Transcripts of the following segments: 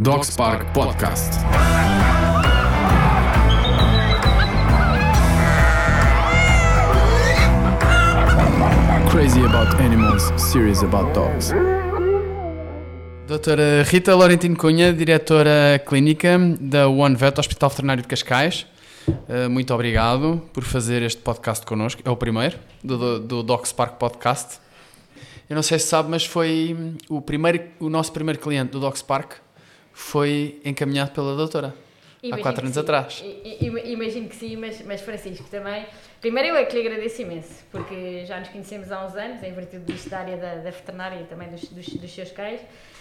Dogs Park Podcast. Crazy about animals, serious about dogs. Doutora Rita Laurentino Cunha, diretora clínica da One Vet Hospital Veterinário de Cascais. Uh, muito obrigado por fazer este podcast connosco. É o primeiro do, do, do Docs Park Podcast. Eu não sei se sabe, mas foi o, primeiro, o nosso primeiro cliente do Docs Park foi encaminhado pela doutora. Imagino há quatro anos sim. atrás. I- i- Imagino que sim, mas, mas Francisco também. Primeiro eu é que lhe agradeço imenso, porque já nos conhecemos há uns anos, em virtude disto da área da, da veterinária e também dos, dos, dos seus cães,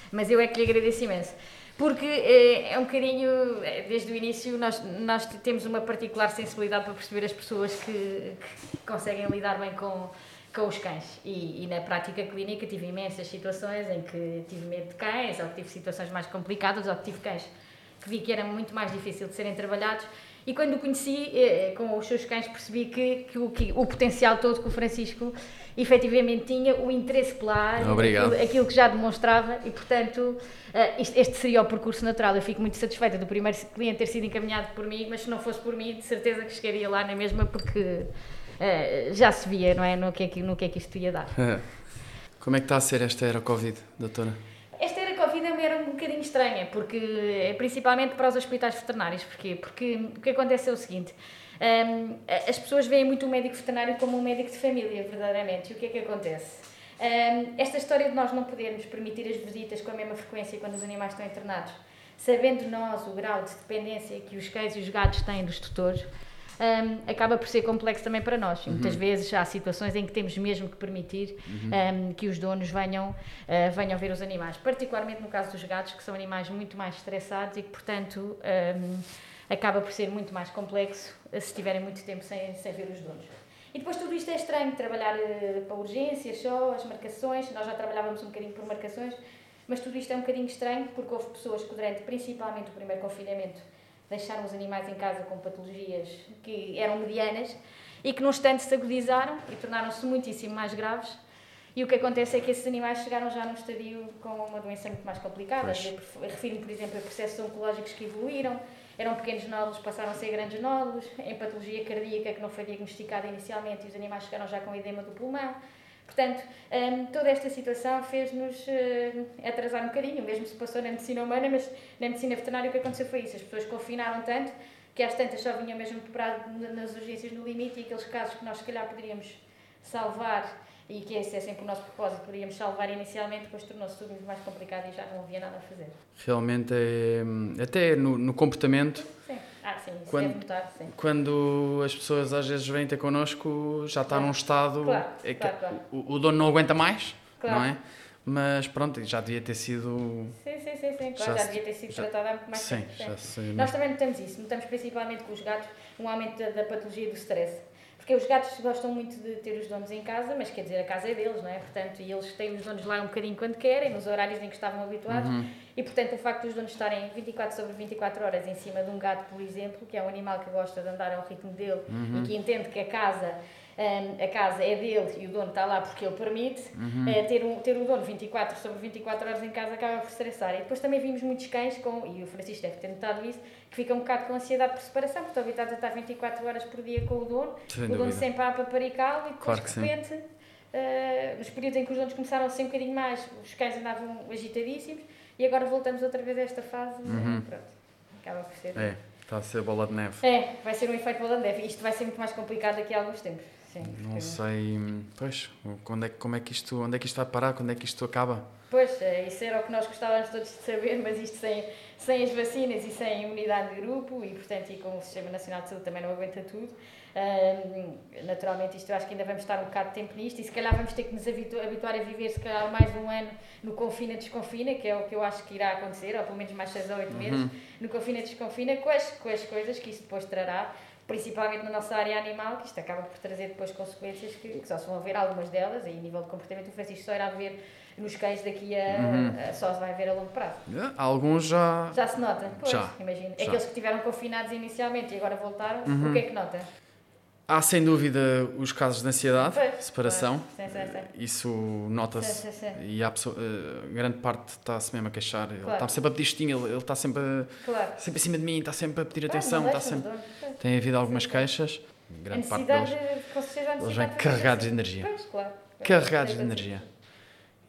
mas eu é que lhe agradeço imenso. Porque eh, é um bocadinho, eh, desde o início, nós, nós temos uma particular sensibilidade para perceber as pessoas que, que conseguem lidar bem com, com os cães. E, e na prática clínica tive imensas situações em que tive medo de cães, ou que tive situações mais complicadas, ou que tive cães que vi que era muito mais difícil de serem trabalhados. E quando o conheci, eh, com os seus cães, percebi que, que, o, que o potencial todo que o Francisco efetivamente tinha, o interesse pela aquilo, aquilo que já demonstrava, e portanto, eh, este seria o percurso natural. Eu fico muito satisfeita do primeiro cliente ter sido encaminhado por mim, mas se não fosse por mim, de certeza que chegaria lá na mesma, porque eh, já se via, não é? No que é que, no que, é que isto ia dar. Como é que está a ser esta era Covid, doutora? Esta era Covid é uma era um bocadinho estranha, porque é principalmente para os hospitais veterinários. Porquê? Porque o que acontece é o seguinte: hum, as pessoas veem muito o médico veterinário como um médico de família, verdadeiramente. E o que é que acontece? Hum, esta história de nós não podermos permitir as visitas com a mesma frequência quando os animais estão internados, sabendo nós o grau de dependência que os cães e os gatos têm dos tutores, hum, acaba por ser complexo também para nós. E Muitas vezes há situações em que temos mesmo que permitir hum, que os donos venham, uh, venham ver os animais, particularmente no caso dos gatos, que são animais muito mais estressados e que, portanto, hum, acaba por ser muito mais complexo uh, se estiverem muito tempo sem, sem ver os donos. E depois tudo isto é estranho, trabalhar uh, para urgências só, as marcações, nós já trabalhávamos um bocadinho por marcações, mas tudo isto é um bocadinho estranho porque houve pessoas que durante principalmente o primeiro confinamento deixaram os animais em casa com patologias que eram medianas e que num instante se agudizaram e tornaram-se muitíssimo mais graves. E o que acontece é que esses animais chegaram já num estadio com uma doença muito mais complicada. Refiro-me, por exemplo, a processos oncológicos que evoluíram, eram pequenos nódulos, passaram a ser grandes nódulos, em patologia cardíaca que não foi diagnosticada inicialmente e os animais chegaram já com edema do pulmão. Portanto, hum, toda esta situação fez-nos hum, atrasar um bocadinho, mesmo se passou na medicina humana, mas na medicina veterinária o que aconteceu foi isso. As pessoas confinaram tanto que às tantas só vinham mesmo preparado na- nas urgências no limite e aqueles casos que nós se calhar poderíamos salvar e que esse é sempre o nosso propósito, poderíamos salvar inicialmente, depois tornou-se tudo muito mais complicado e já não havia nada a fazer. Realmente é. Até no, no comportamento, Sim, ah, sim, isso Quando- deve notar, sim. quando as pessoas às vezes vêm ter connosco, já está Claro. num estado. Claro, é que claro. O, o dono não aguenta mais, não é? Mas pronto, já devia ter sido. Sim, sim, sim, sim. Já Claro, já, se- devia ter sido já- tratada há muito mais Sim, tempo. já sei. Nós também notamos isso, notamos principalmente com os gatos um aumento da, da patologia do stress. Porque os gatos gostam muito de ter os donos em casa, mas quer dizer, a casa é deles, não é? Portanto, e eles têm os donos lá um bocadinho quando querem, nos horários em que estavam habituados. Uhum. E portanto, o facto dos donos estarem 24 sobre 24 horas em cima de um gato, por exemplo, que é um animal que gosta de andar ao ritmo dele Uhum. e que entende que a casa. hum, a casa é dele e o dono está lá porque ele permite. Uhum. eh, ter, um, ter o dono 24 sobre 24 horas em casa acaba por estressar. E depois também vimos muitos cães, com, e o Francisco deve ter notado isso, que ficam um bocado com ansiedade por separação, porque estão habituados a estar 24 horas por dia com o dono, Sem o dono dúvida. sempre a paparicá-lo e depois Claro de repente, eh, nos períodos em que os donos começaram a ser um bocadinho mais, os cães andavam agitadíssimos e agora voltamos outra vez a esta fase. Uhum. Pronto, acaba por ser. É, está a ser bola de neve. É, vai ser um efeito bola de neve. Isto vai ser muito mais complicado daqui a alguns tempos. Sim, Não porque- sei, pois, quando é, que- como é que isto, onde é que isto vai parar, quando é que isto acaba? Pois, é, isso era o que nós gostávamos todos de saber, mas isto sem, sem as vacinas e sem imunidade de grupo e, portanto, e como o Sistema Nacional de Saúde também não aguenta tudo, hum, naturalmente isto eu acho que ainda vamos estar um bocado de tempo nisto e se calhar vamos ter que nos habitu- habituar a viver se calhar mais um ano no confina-desconfina, que é o que eu acho que irá acontecer, ou pelo menos mais 6 ou 8 meses, no confina-desconfina, com as, com as coisas que isso depois trará, principalmente na nossa área animal, que isto acaba por trazer depois consequências que, que só se vão haver algumas delas, e a nível de comportamento o Francisco só irá ver nos cães daqui a, a- só se vai ver a longo prazo. É, Alguns já. Já se nota? Pois, Já, imagino. já. Aqueles que estiveram confinados inicialmente e agora voltaram, Uhum. o que é que nota? Há sem dúvida os casos de ansiedade, Pois, separação. pois. Sim, sim, sim. Isso nota-se. E há pessoa, eh, grande parte está-se mesmo a queixar. Ele Claro. está sempre a pedir estinho, ele ele está sempre, a- Claro. sempre acima de mim, está sempre a pedir Ah, atenção. Está sempre... Tem havido algumas queixas. A Grande parte deles. de- a Eles vêm de carregados de energia. Pois, claro. Carregados de energia.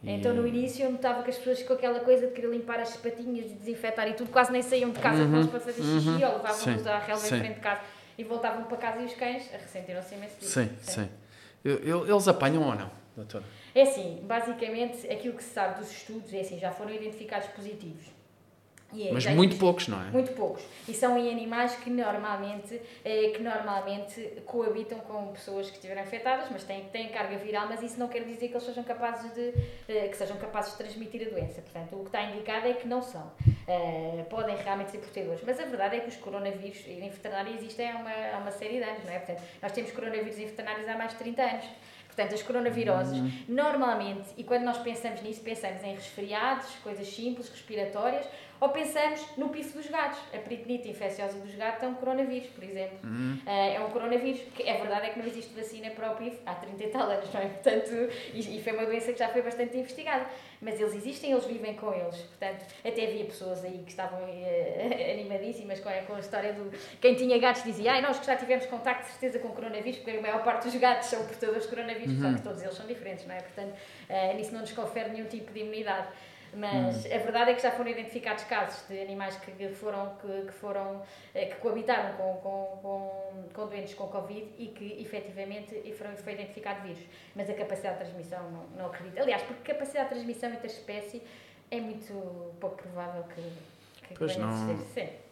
E- Então no início eu notava que as pessoas com aquela coisa de querer limpar as patinhas e desinfetar e tudo, quase nem saíam de casa Uhum, para fazer xixi uhum. ou levavam Sim, luz à relva sim. em frente de casa e voltavam para casa e os cães ressentiram-se imenso disso. Sim, sim. Eu- Eles apanham ou não, doutora? É assim, basicamente aquilo que se sabe dos estudos é assim, já foram identificados positivos. É, Mas muito poucos, não é? Muito poucos. E são em animais que normalmente, eh, que normalmente coabitam com pessoas que estiveram infectadas, mas têm, têm carga viral, mas isso não quer dizer que eles sejam capazes de, eh, que sejam capazes de transmitir a doença. Portanto, o que está indicado é que não são. Eh, podem realmente ser portadores. Mas a verdade é que os coronavírus em veterinária existem há uma, há uma série de anos, não é? Portanto, nós temos coronavírus em veterinários há mais de 30 anos. Portanto, as coronaviroses, normalmente, e quando nós pensamos nisso, pensamos em resfriados, coisas simples, respiratórias, ou pensamos no pifo dos gatos. A peritonite infecciosa dos gatos é um coronavírus, por exemplo. Eh, é um coronavírus. Que é verdade é que não existe vacina para o pifo há 30 e tal anos, não é? Portanto, e, e foi uma doença que já foi bastante investigada. Mas eles existem, eles vivem com eles. Portanto, até havia pessoas aí que estavam eh, animadíssimas com a, com a história do... Quem tinha gatos dizia, ai, nós que já tivemos contacto de certeza com coronavírus, porque a maior parte dos gatos são portadores de coronavírus, só que todos eles são diferentes, não é? Portanto, eh, nisso não nos confere nenhum tipo de imunidade. Mas a verdade é que já foram identificados casos de animais que foram, que, que foram, eh, que coabitaram com, com, com, com doentes com Covid e que efetivamente foram, foi identificado vírus. Mas a capacidade de transmissão não, não acredito. Aliás, porque a capacidade de transmissão entre as espécies é muito pouco provável que, que Pois venha a não. existir. Sim.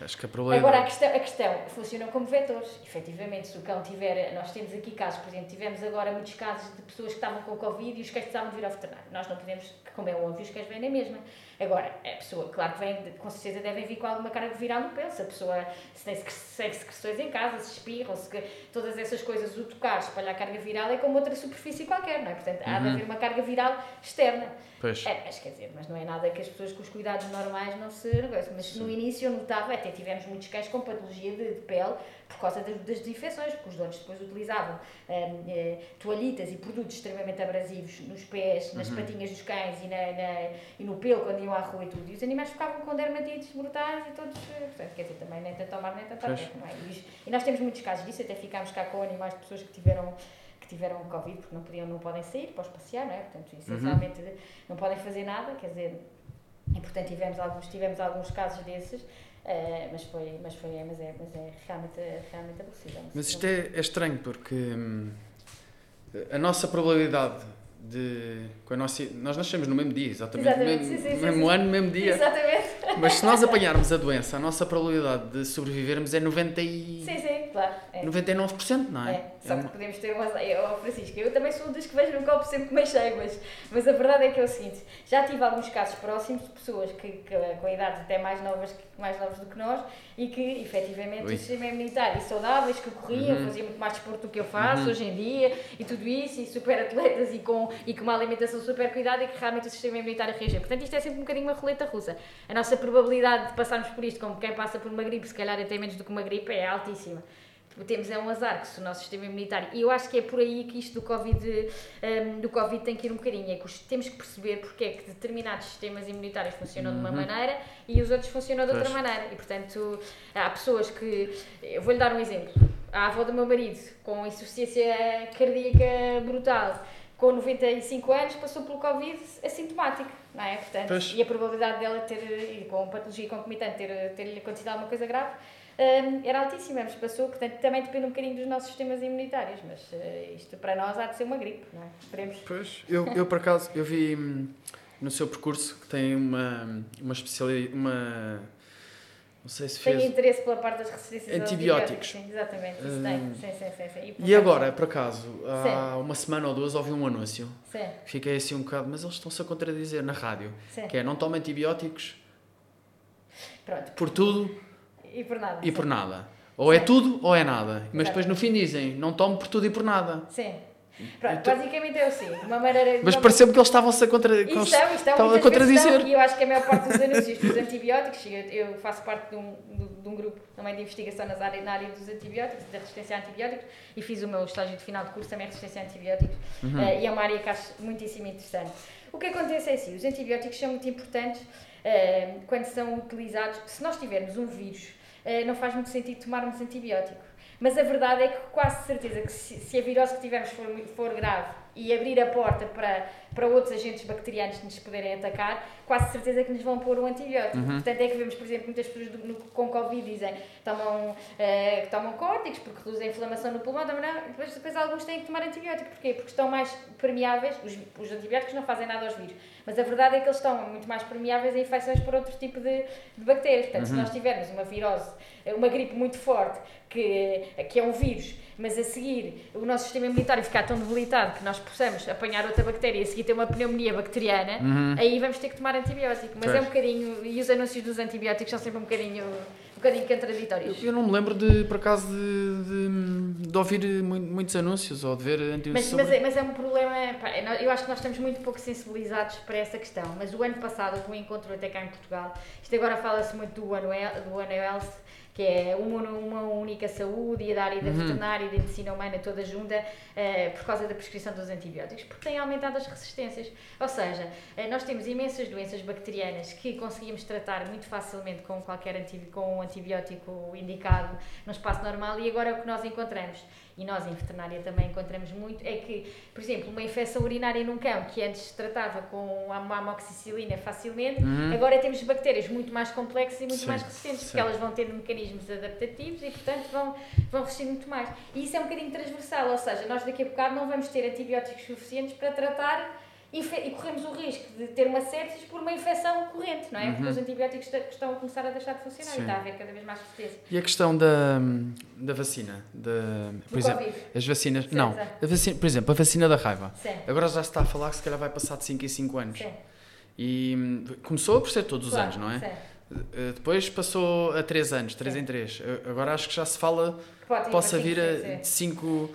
Acho que a probabilidade. Agora, a questão, a questão, funcionam como vetores. Efetivamente, se o cão tiver. Nós temos aqui casos, por exemplo, tivemos agora muitos casos de pessoas que estavam com Covid e os cães precisavam de vir ao veterinário. Nós não podemos, como é óbvio, os cães vêm na mesma. Agora, a pessoa, claro que vem, com certeza devem vir com alguma carga viral no pelo. Se a pessoa se tem secre- se- secreções em casa, se espirra, ou se todas essas coisas, o tocar, espalhar carga viral é como outra superfície qualquer, não é? Portanto, há de haver uma carga viral externa. Pois. É, mas quer dizer, mas não é nada que as pessoas com os cuidados normais não se negociam. Mas no início eu notava, até tivemos muitos cães com patologia de, de pele por causa das, das desinfecções, porque os donos depois utilizavam hum, toalhitas e produtos extremamente abrasivos nos pés, nas patinhas dos cães e, na, na- e no pelo quando iam à rua e tudo. E os animais ficavam com dermatites brutais e todos. eh, Portanto, quer dizer, também nem tanto ao mar nem tanto terra, não é? E, e nós temos muitos casos disso, até ficámos cá com animais de pessoas que tiveram que tiveram Covid porque não podiam, não podem sair para os passear, não é? Portanto, essencialmente não podem fazer nada, quer dizer, e portanto tivemos alguns, tivemos alguns casos desses, eh, mas foi, mas foi, mas é, mas é realmente, realmente aborrecido. Mas isto é, é estranho porque hum, a nossa probabilidade de. Com a nossa, nós nascemos no mesmo dia, exatamente. Exatamente, mesmo, sim, sim, mesmo sim. ano, mesmo dia. Exatamente. Mas se nós apanharmos a doença, a nossa probabilidade de sobrevivermos é 90 e... Sim, sim, claro. É. 99%, não é? É, só É que uma- podemos ter uma. Eu, Francisco, eu também sou dos que vejo um copo sempre meio cheio, mas, mas a verdade é que é o seguinte: já tive alguns casos próximos de pessoas que, que com idades até mais novas, que- mais novas do que nós e que efetivamente Ui. o sistema imunitário e saudáveis, que corriam, Uhum. faziam muito mais desporto do que eu faço hoje em dia e tudo isso, e super atletas e com, e com uma alimentação super cuidada e que realmente o sistema imunitário reagiu. Portanto, isto é sempre um bocadinho uma roleta russa. A nossa probabilidade de passarmos por isto, como quem passa por uma gripe, se calhar até menos do que uma gripe, é altíssima temos é um azar que se o nosso sistema imunitário e eu acho que é por aí que isto do Covid hum, do Covid tem que ir um bocadinho é que os- temos que perceber porque é que determinados sistemas imunitários funcionam de uma maneira e os outros funcionam de outra Pois. maneira e portanto há pessoas que eu vou-lhe dar um exemplo a avó do meu marido com insuficiência cardíaca brutal com 95 anos passou pelo Covid assintomático, não é? Portanto, Pois. e a probabilidade dela ter, com patologia concomitante, ter, ter-lhe acontecido alguma coisa grave, hum, era altíssima, mas passou, portanto, também depende um bocadinho dos nossos sistemas imunitários, mas eh, isto para nós há de ser uma gripe, não é? Esperemos. Pois, eu, eu por acaso, eu vi hum, no seu percurso que tem uma, uma especialidade, uma, não sei se fez... interesse pela parte das resistências Antibióticos. Sim, exatamente, isso Hum. tem, sim, sim, sim. sim. E portanto, agora, por acaso, há uma semana ou duas ouvi um anúncio, Sim, fiquei assim um bocado, mas eles estão-se a contradizer na rádio, sim. que é não toma antibióticos Pronto, por tudo e por nada. e por nada. Ou é Sim. tudo ou é nada. Mas depois no fim dizem, não tome por tudo e por nada. Sim. Pronto, Então- basicamente é assim, uma maneira... Mas uma- pareceu-me que eles estavam-se a, contra... estão, estão, estavam a contradizer. estão, E eu acho que a maior parte dos anúncios dos antibióticos, eu, faço parte de um, de, um grupo também de investigação nas áreas, na área dos antibióticos, da resistência a antibióticos, e fiz o meu estágio de final de curso também resistência a antibióticos, Uhum. eh, e é uma área que acho muitíssimo interessante. O que acontece é assim, os antibióticos são muito importantes eh, quando são utilizados, se nós tivermos um vírus, não faz muito sentido tomarmos antibiótico. Mas a verdade é que quase certeza que se, se a virose que tivermos for, for grave e abrir a porta para, para outros agentes bacterianos que nos poderem atacar, quase certeza que nos vão pôr um antibiótico. Portanto, é que vemos, por exemplo, muitas pessoas do- no- com Covid dizem tomam, eh, que tomam córticos porque reduzem a inflamação no pulmão, não. Depois, depois alguns têm que tomar antibiótico. Porquê? Porque estão mais permeáveis, os, os antibióticos não fazem nada aos vírus, mas a verdade é que eles estão muito mais permeáveis a infecções por outro tipo de, de bactérias. Portanto, se nós tivermos uma virose, uma gripe muito forte, que, que é um vírus, mas a seguir o nosso sistema imunitário ficar tão debilitado que nós possamos apanhar outra bactéria e a seguir ter uma pneumonia bacteriana, aí vamos ter que tomar antibiótico. Mas é um bocadinho, e os anúncios dos antibióticos são sempre um bocadinho, um bocadinho contraditórios. Eu, eu não me lembro de, por acaso, de, de, de ouvir mu- muitos anúncios ou de ver anúncios Mas, sobre... mas, é, mas é um problema, pá, é, eu acho que nós estamos muito pouco sensibilizados para essa questão. Mas o ano passado houve um encontro até cá em Portugal. Isto agora fala-se muito do Health- do One Health, que é uma, uma única saúde e a da área da veterinária e da medicina humana toda junta eh, por causa da prescrição dos antibióticos, porque tem aumentado as resistências. Ou seja, eh, nós temos imensas doenças bacterianas que conseguimos tratar muito facilmente com qualquer anti, com um antibiótico indicado no espaço normal e agora é o que nós encontramos e nós em veterinária também encontramos muito, é que, por exemplo, uma infecção urinária num cão que antes se tratava com a amoxicilina facilmente, agora temos bactérias muito mais complexas e muito Sim, mais resistentes, sim. porque elas vão ter mecanismos adaptativos e, portanto, vão, vão resistir muito mais. E isso é um bocadinho transversal, ou seja, nós daqui a bocado não vamos ter antibióticos suficientes para tratar e corremos o risco de ter uma sepsis por uma infecção corrente, não é? Porque os antibióticos est- estão a começar a deixar de funcionar Uhum. Sim. e está a haver cada vez mais resistência. E a questão da, da vacina? Da, por Do exemplo, Covid. as vacinas... Sim, não, a vacina, por exemplo, a vacina da raiva. Sim. Agora já se está a falar que se calhar vai passar de 5 em 5 anos. Sim. E hum, começou por ser todos os Claro, anos, não é? sim. Uh, Depois passou a 3 anos, 3 Sim. em 3. Agora acho que já se fala Pode ir possa vir a sim, sim. de 5.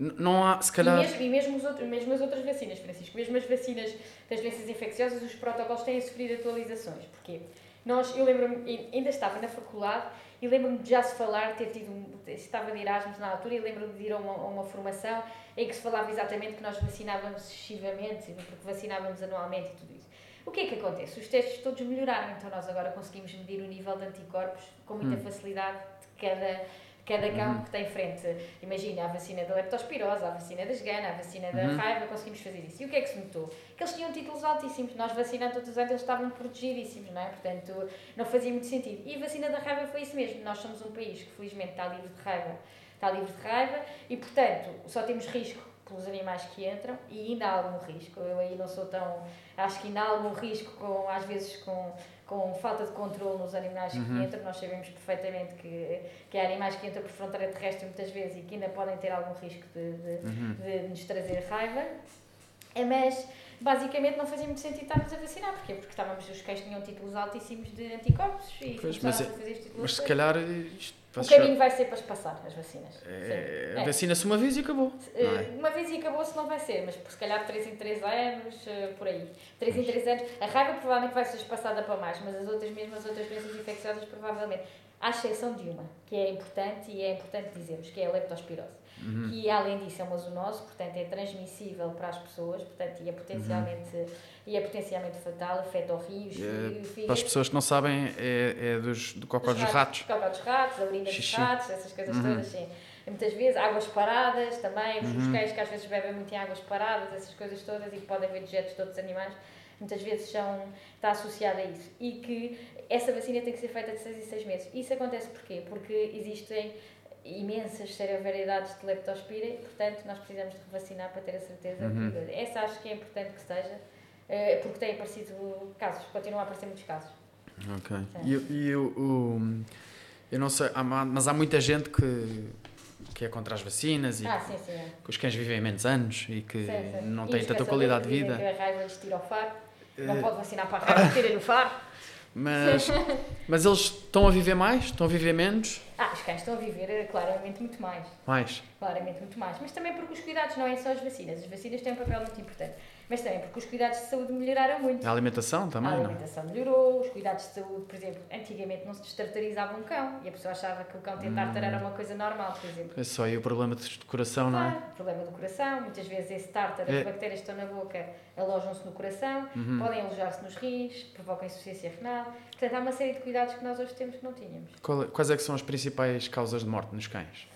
Não há, se calhar. E mesmo, e mesmo, os outros, mesmo as outras vacinas, Francisco, mesmo as vacinas das doenças infecciosas, os protocolos têm sofrido atualizações. Porquê? Nós, eu lembro-me, ainda estava na faculdade e lembro-me de já se falar, ter tido, estava de Erasmus na altura e lembro-me de ir a uma, a uma formação em que se falava exatamente que nós vacinávamos excessivamente, porque vacinávamos anualmente e tudo isso. O que é que acontece? Os testes todos melhoraram, então nós agora conseguimos medir o nível de anticorpos com muita facilidade de cada, cada cão que tem frente. Imagina a vacina da leptospirose, a vacina das gana, a vacina da raiva, conseguimos fazer isso. E o que é que se notou? Que eles tinham títulos altíssimos. Nós vacinando todos os anos eles estavam protegidíssimos, não é? Portanto, não fazia muito sentido. E a vacina da raiva foi isso mesmo. Nós somos um país que felizmente está livre de raiva, está livre de raiva e, portanto, só temos risco pelos animais que entram e ainda há algum risco. Eu aí não sou tão. Acho que ainda há algum risco, com, às vezes, com, com falta de controle nos animais que entram. Nós sabemos perfeitamente que, que há animais que entram por fronteira terrestre muitas vezes e que ainda podem ter algum risco de, de, de nos trazer raiva. É, Mas basicamente não fazia muito sentido estarmos a vacinar. Porquê? Porque estávamos, os cães tinham títulos altíssimos de anticorpos e Pois, mas a fazer este título. Mas se calhar isto O caminho vai ser para se passar as vacinas. é. É. Vacina-se uma vez e acabou. é? Eh, Uma vez e acabou-se não vai ser, mas por se calhar 3 em 3 anos, eh, por aí. 3 em 3 anos. A raiva provavelmente vai ser espaçada para mais, mas as outras, mesmo as outras doenças infecciosas, provavelmente. À exceção de uma, que é importante e é importante dizermos, que é a leptospirose. Uhum. Que além disso é uma zoonose, portanto é transmissível para as pessoas, portanto, e é potencialmente, e é potencialmente fatal, afeta o rios, É, fígado. Para as pessoas que não sabem, é, é dos, do cocó dos ratos. Cocó dos ratos, a urina Xixi. dos ratos, essas coisas Uhum. todas, sim. E muitas vezes águas paradas também, os Uhum. cães que às vezes bebem muito em águas paradas, essas coisas todas e que podem haver dejetos de outros animais, muitas vezes são, está associado a isso. E que essa vacina tem que ser feita de 6 em 6 meses. Isso acontece porquê? Porque existem imensas variedades de leptospira e, portanto, nós precisamos de revacinar para ter a certeza Uhum. que... Essa acho que é importante que esteja, eh, porque têm aparecido casos, continuam a aparecer muitos casos. Ok. Sim. E, e o, o- Eu não sei, há mas há muita gente que, que é contra as vacinas e Ah, sim, sim. é. que os cães vivem menos anos e que Sim, não têm tanta qualidade de vida. Que a raiva lhes tira o faro. Não Eh, pode vacinar para a raiva, tira-lhe o faro. Mas, mas eles estão a viver mais? Estão a viver menos? Ah, os cães estão a viver eh, claramente muito mais. Mais. Claramente muito mais. Mas também porque os cuidados não é só as vacinas. As vacinas têm um papel muito importante. Mas também porque os cuidados de saúde melhoraram muito. A alimentação também, a não? alimentação melhorou, os cuidados de saúde, por exemplo, antigamente não se destartarizava um cão e a pessoa achava que o cão ter Hum. tártaro era uma coisa normal, por exemplo. É só aí o problema de coração, não é? Claro, problema do coração, muitas vezes esse tártaro, as É. bactérias que estão na boca alojam-se no coração, Uhum. podem alojar-se nos rins, provocam insuficiência renal. Portanto, há uma série de cuidados que nós hoje temos que não tínhamos. Qual- Quais é que são as principais causas de morte nos cães?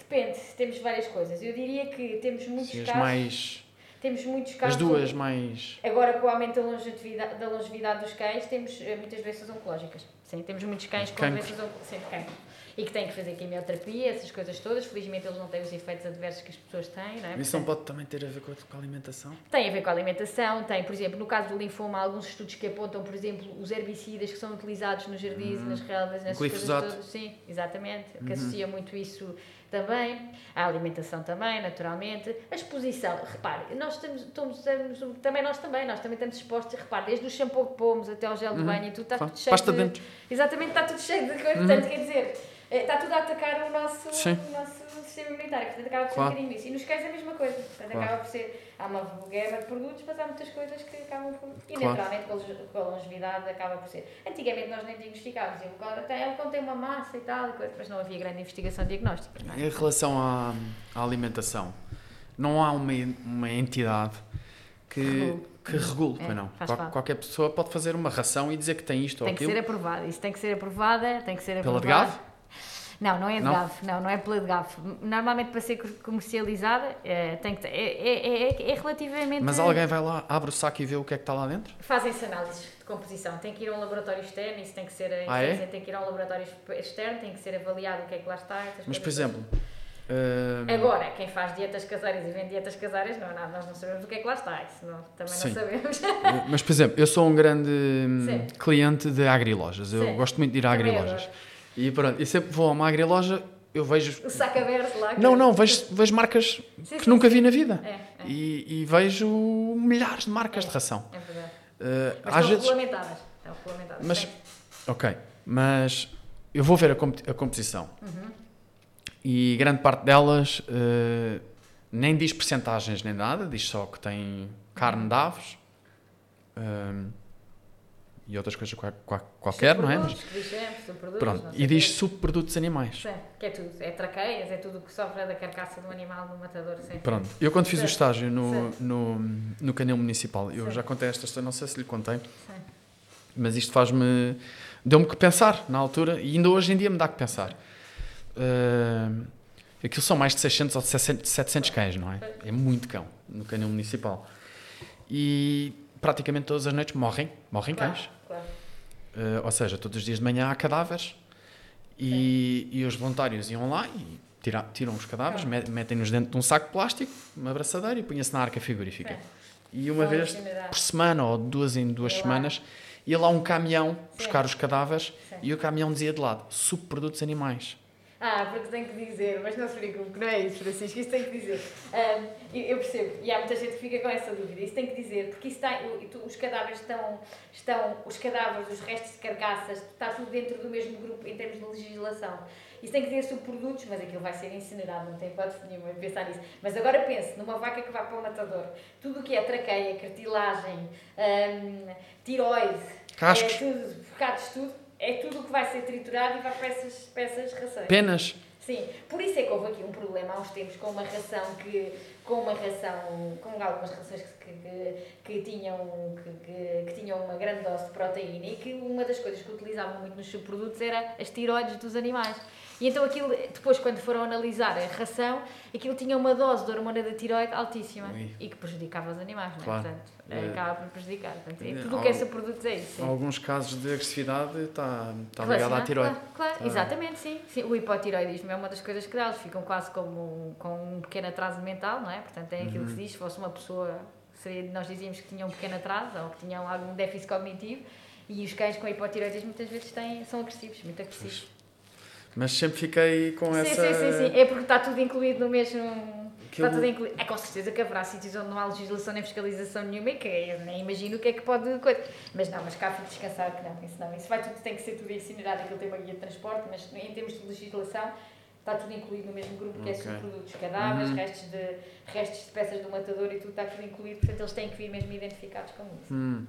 Depende, temos várias coisas. Eu diria que temos muitos Sim, as casos. mais. Temos muitos As casos. duas mais. Agora, com o aumento da longevidade, da longevidade dos cães, temos eh, muitas doenças oncológicas. Sim, temos muitos cães com Cancro. doenças oncológicas. Cancro. E que têm que fazer quimioterapia, essas coisas todas. Felizmente, eles não têm os efeitos adversos que as pessoas têm, não é? Isso não pode também ter a ver com a, alimentação? Tem a ver com a alimentação, tem, por exemplo, no caso do linfoma, há alguns estudos que apontam, por exemplo, os herbicidas que são utilizados nos jardins, nas relvas, nessas Glifosato. coisas todas. Sim, exatamente, que associa muito isso também. A alimentação também, naturalmente. A exposição, repare, nós estamos, estamos, estamos- também nós também, nós também estamos expostos, repare, desde o shampoo que pomos até ao gel de banho e tudo, está tudo cheio Pasta de... de dentes. Exatamente, está tudo cheio de coisas, portanto, quer dizer... eh, Está tudo a atacar o nosso, o nosso sistema imunitário, portanto acaba por ser Claro. um bocadinho isso. E nos cães é a mesma coisa, portanto Claro. acaba por ser. Há uma gama de produtos, mas há muitas coisas que acabam por. E Claro. naturalmente com a longevidade acaba por ser. Antigamente nós nem diagnosticávamos, ele tem, ele contém uma massa e tal, e coisa, mas não havia grande investigação diagnóstica. é? Em relação à, à alimentação, não há uma, uma entidade que, Regule. que regule, É, não. Qual- qualquer pessoa pode fazer uma ração e dizer que tem isto Tem ou que aquilo. ser aprovada, isso tem que ser aprovada, tem que ser Pela aprovada. de GAV? Não, não é de Não? Não, não é pela de GAV. Normalmente para ser comercializada é, tem que, ter- é, é, é, é relativamente. Mas alguém vai lá, abre o saco e vê o que é que está lá dentro? Fazem-se análises de composição. Tem que ir a um laboratório externo, isso tem que ser. Ah, é? Tem que ir a um laboratório externo, tem que ser avaliado o que é que lá está. Mas, por exemplo, todas. Agora, quem faz dietas caseiras e vende dietas caseiras, não, não, nós não sabemos o que é que lá está. Isso não, também Sim. não sabemos. mas, por exemplo, eu sou um grande Sim. cliente de agrilojas. Eu Sim. gosto muito de ir a Também agrilojas. adoro. E pronto, e sempre vou a uma agriloja, eu vejo. O saco aberto lá. Não, não, vejo, vejo marcas Sim, que sim, nunca sim. vi na vida. É, é, E, e vejo milhares de marcas de ração. é verdade. Uh, Mas às estão vezes. regulamentadas. Estão regulamentadas. Mas, sim. ok, mas eu vou ver a, comp- a composição Uhum. e grande parte delas uh, nem diz percentagens nem nada, diz só que tem carne Uhum. de aves um, e outras coisas qual- qual- qualquer, não é? Mas, Subprodutos, pronto, não e o diz subprodutos animais. Sim, que é tudo. É traqueias, é tudo o que sofre da carcaça do animal no matador. Sim. Pronto, eu quando fiz o Certo. estágio no, no, no canil municipal, eu já contei esta história, não sei se lhe contei, Sim. mas isto faz-me. deu-me que pensar na altura e ainda hoje em dia me dá que pensar. Uh, aquilo são mais de 600 ou de 700 700 cães, não é? É muito cão no canil municipal. E praticamente todas as noites morrem, morrem cães. Uh, ou seja, todos os dias de manhã há cadáveres e, e os voluntários iam lá e tira, tiram os cadáveres, met- metem-nos dentro de um saco de plástico, uma abraçadeira e punha-se na arca frigorífica. Sim. E uma vez por semana ou duas em duas semanas ia lá um caminhão buscar os cadáveres e o caminhão dizia de lado subprodutos animais. Ah, porque tenho que dizer, mas não se preocupe, que não é isso, Francisco, isso tem que dizer. Ahm, eu, percebo, e há muita gente que fica com essa dúvida, isso tem que dizer, porque isso os cadáveres estão, estão, os cadáveres, os restos de carcaças, está tudo dentro do mesmo grupo em termos de legislação. Isso tem que dizer subprodutos, mas aquilo vai ser incinerado, não tem hipótese nenhuma de pensar nisso. Mas agora pense, numa vaca que vai para o matador, tudo o que é traqueia, cartilagem, ahm, tiroide, Cascos. é tudo, bocados, tudo, é tudo o que vai ser triturado e vai para essas, para essas rações. Penas. Sim, por isso é que houve aqui um problema há uns tempos com uma ração que, com uma ração, com algumas rações que, que, que tinham, que, que, que tinham uma grande dose de proteína e que uma das coisas que utilizavam muito nos subprodutos era as tiroides dos animais. E então aquilo, depois quando foram analisar a ração, aquilo tinha uma dose de hormona da tiroide altíssima Ui. e que prejudicava os animais, não é? Claro. Portanto, É. acaba por prejudicar. Portanto, É, tudo o que é al- subprodutos é isso. Sim. alguns casos de agressividade está, está ligado à tiroide. Claro, claro, Tá. exatamente, sim. sim. O hipotiroidismo é uma das coisas que dá, eles ficam quase como com um pequeno atraso mental, não é? Portanto, tem aquilo que se Uhum. diz, se fosse uma pessoa, seria, nós dizíamos que tinham um pequeno atraso ou que tinham algum déficit cognitivo e os cães com hipotiroidismo muitas vezes têm, são agressivos, muito agressivos. Mas sempre fiquei com Sim, essa. sim, sim, sim. É porque está tudo incluído no mesmo. Está tudo incluído. É com certeza que haverá sítios onde não há legislação nem fiscalização nenhuma e que eu nem imagino o que é que pode. coisa. Mas não, mas cá fico descansado que não, isso não. Isso vai tudo, tem que ser tudo incinerado, aquilo tem uma guia de transporte, mas em termos de legislação está tudo incluído no mesmo grupo que é Ok. subprodutos, cadáveres, Uhum. restos, de, restos de peças do matador e tudo está tudo incluído, portanto eles têm que vir mesmo identificados como isso. Hum.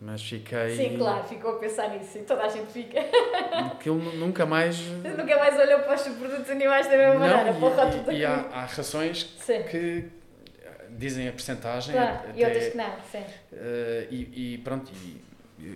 Mas fiquei. Sim, claro, ficou a pensar nisso e toda a gente fica. Aquilo nu- nunca mais. Nunca mais olhou para os subprodutos animais da mesma maneira, para o rótulo Não, e, e, e há, há rações Sim, que dizem a percentagem. claro, e até- outras que não, sim. eh, e, e pronto. e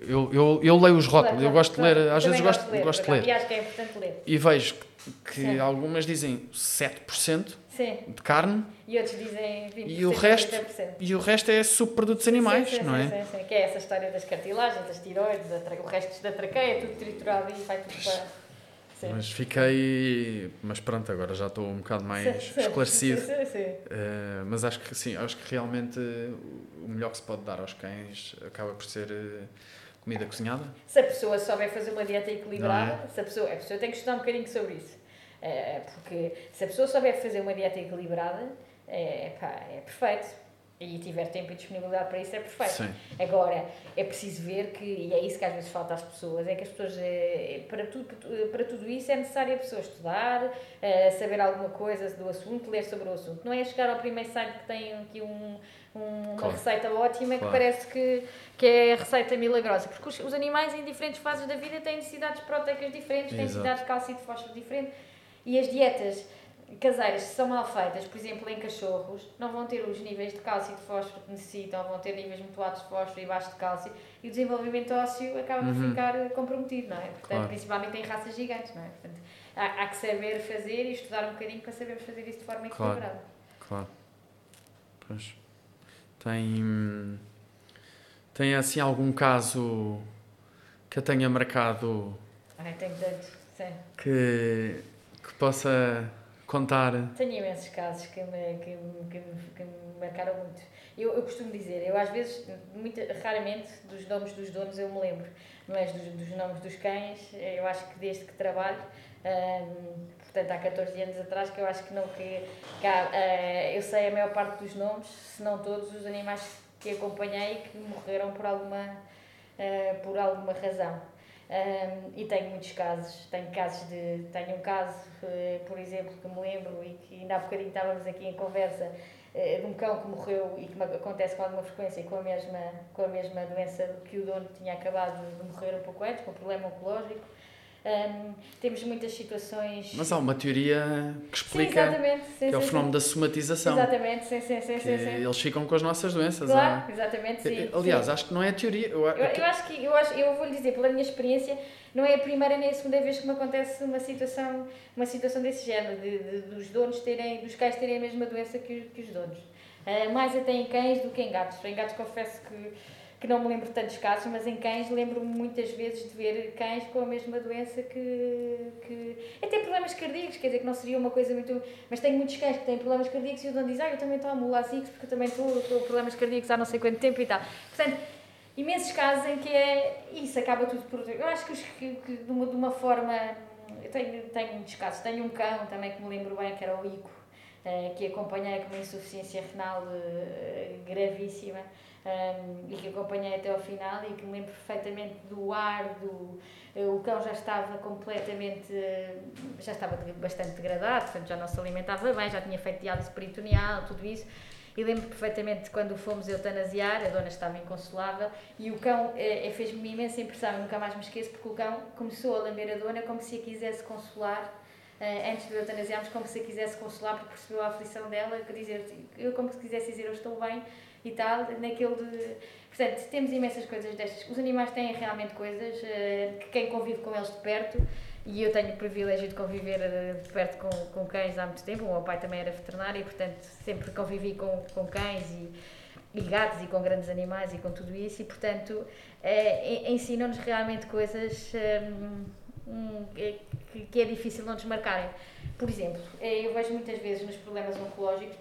eu, eu, eu leio os rótulos, Claro, eu gosto de claro, ler, claro. às vezes gosto, gosto de ler. acaso, E acho que é importante ler. E vejo que Sim. algumas dizem 7% Sim, de carne e outros dizem 20%. E o resto? 30%. e o resto é subprodutos animais, sim, sim, não é? Sim, sim, que é essa história das cartilagens, das tiroides, o resto da traqueia, é tudo triturado e vai tudo para. Sim. Mas fiquei. Mas pronto, agora já estou um bocado mais Sim, esclarecido. Sim, sim, sim. Eh, mas acho que sim, acho que realmente o melhor que se pode dar aos cães acaba por ser eh, comida cozinhada. Se a pessoa souber fazer uma dieta equilibrada, Não se a, pessoa, a pessoa tem que estudar um bocadinho sobre isso. Eh, porque se a pessoa souber fazer uma dieta equilibrada, é, pá, é perfeito. E tiver tempo e disponibilidade para isso, é perfeito. Sim, Agora, é preciso ver que, e é isso que às vezes falta às pessoas, é que as pessoas, eh, para tudo, para tudo isso é necessário a pessoa estudar, eh, saber alguma coisa do assunto, ler sobre o assunto. Não é chegar ao primeiro site que tem aqui um, um- uma Claro. receita ótima que Claro. parece que, que é a receita milagrosa. Porque os, os animais em diferentes fases da vida têm necessidades proteicas diferentes, têm Exato. necessidades de cálcio e de fósforo diferentes. E as dietas caseiras, se são mal feitas, por exemplo, em cachorros, não vão ter os níveis de cálcio e de fósforo que necessitam, vão ter níveis muito altos de fósforo e baixos de cálcio, e o desenvolvimento ósseo acaba por Uhum. ficar eh, comprometido, não é? Portanto, Claro. principalmente em raças gigantes, não é? Portanto, há, há que saber fazer e estudar um bocadinho para sabermos fazer isso de forma Claro. equilibrada. claro. Pois. Tem. Tem assim algum caso que eu tenha marcado Ai, tenho tanto, sim. que, que possa contar? Tenho imensos casos que me, que, me- que, me, que me marcaram muito. Eu, eu costumo dizer, eu às vezes, muito, raramente, dos nomes dos donos eu me lembro, mas dos, dos nomes dos cães, eu acho que desde que trabalho, hum, portanto há 14 anos atrás, que eu acho que não que, que há, eh, eu sei a maior parte dos nomes, se não todos, os animais que acompanhei que morreram por alguma, eh, por alguma razão. Um, e tenho muitos casos, tenho casos de, tenho um caso, eh, por exemplo, que me lembro e que ainda há bocadinho estávamos aqui em conversa, eh, de um cão que morreu e que acontece com alguma frequência com a mesma, com a mesma doença que o dono tinha acabado de morrer um pouco antes, com um problema oncológico. Um, temos muitas situações... Mas há uma teoria que sim, explica exatamente. Sim, que é o sim, fenómeno da sim. somatização. Exatamente, sim, sim, sim, sim, sim. eles ficam com as nossas doenças. Claro, há- exatamente, sim. Aliás, sim. acho que não é teoria. Eu, Eu, eu acho que, eu, acho, eu vou lhe dizer, pela minha experiência, não é a primeira nem a segunda vez que me acontece uma situação, uma situação desse género, de, de- dos donos terem, dos cães terem a mesma doença que, que os donos. Ah, mais até em cães do que em gatos. Em gatos confesso que, que não me lembro tantos casos, mas em cães lembro-me muitas vezes de ver cães com a mesma doença que, que. Até problemas cardíacos, quer dizer que não seria uma coisa muito. Mas tenho muitos cães que têm problemas cardíacos e o dono diz, ah, eu também estou a Mulazix porque eu também estou com problemas cardíacos há não sei quanto tempo e tal. Portanto, imensos casos em que é isso acaba tudo por eu acho que, os, que, que de, uma, de uma forma eu tenho, tenho muitos casos tenho um cão também que me lembro bem que era o Ico eh, que acompanhei com uma insuficiência renal eh, gravíssima um, e que acompanhei até ao final e que me lembro perfeitamente do ar do eh, o cão já estava completamente eh, já estava bastante degradado portanto já não se alimentava bem já tinha feito diálise peritoneal tudo isso. E lembro perfeitamente quando fomos eutanasiar, a dona estava inconsolável e o cão eh, fez-me imensa impressão, eu nunca mais me esqueço, porque o cão começou a lamber a dona como se a quisesse consolar, antes de eutanasiarmos, como se a quisesse consolar, porque percebeu a aflição dela, que dizer, eu como se quisesse dizer eu estou bem e tal, naquele de... Portanto, temos imensas coisas destas. Os animais têm realmente coisas eh, que quem convive com eles de perto e eu tenho o privilégio de conviver eh, de perto com, com cães há muito tempo. O meu pai também era veterinário e, portanto, sempre convivi com, com cães e, e gatos e com grandes animais e com tudo isso. E, portanto, eh, en- ensinam-nos realmente coisas hum, que, é difícil não desmarcarem. Por exemplo, eu vejo muitas vezes nos problemas oncológicos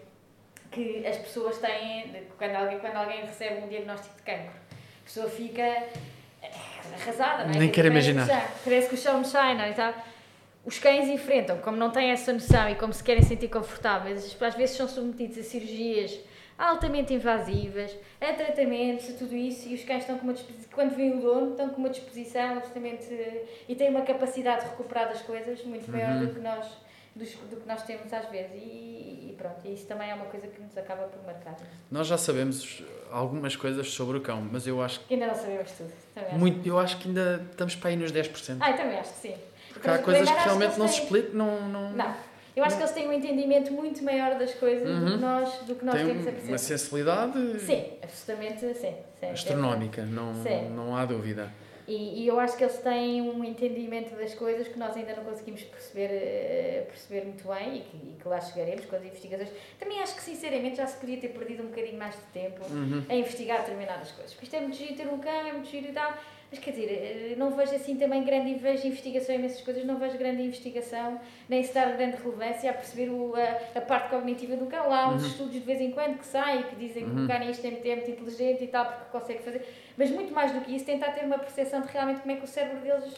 que as pessoas têm, quando alguém, quando alguém recebe um diagnóstico de cancro, a pessoa fica eh, arrasada, não é? Nem Quer quero imaginar. que o chão- Parece que o chão me sai, não é? Tal. os cães enfrentam, como não têm essa noção e como se querem sentir confortáveis, às vezes são submetidos a cirurgias altamente invasivas, a tratamentos, a tudo isso, e os cães estão com uma disposição, quando vem o dono, estão com uma disposição absolutamente. e têm uma capacidade de recuperar das coisas muito maior Uhum. do que nós. Dos- Do, que nós temos às vezes, e, e pronto, e isso também é uma coisa que nos acaba por marcar. Nós já sabemos algumas coisas sobre o cão, mas eu acho Que ainda não sabemos tudo. Também que acho. muito, eu acho que ainda estamos para aí nos 10%. Ah, também acho que sim. Porque há coisas que realmente eles não se têm- explicam, não, não, Não. Eu acho que eles têm um entendimento muito maior das coisas do Uhum. que nós, do que nós têm temos a uma perceber. sensibilidade Sim, absolutamente sim. sim astronómica, não, Sim. não há dúvida. E, e eu acho que eles têm um entendimento das coisas que nós ainda não conseguimos perceber, eh, perceber muito bem e que, e que lá chegaremos com as investigações. Também acho que, sinceramente, já se podia ter perdido um bocadinho mais de tempo Uhum. a investigar determinadas coisas. Porque isto é muito giro ter um cão, é muito giro e tal. Mas quer dizer, eh, não vejo assim também grande, vejo investigação em imensas coisas, não vejo grande investigação, nem se dar grande relevância a perceber o, a, a parte cognitiva do cão. Lá há uns estudos de vez em quando que saem, que dizem que o cão é isto é muito, é muito inteligente e tal, porque consegue fazer. Mas muito mais do que isso, tentar ter uma percepção de realmente como é que o cérebro deles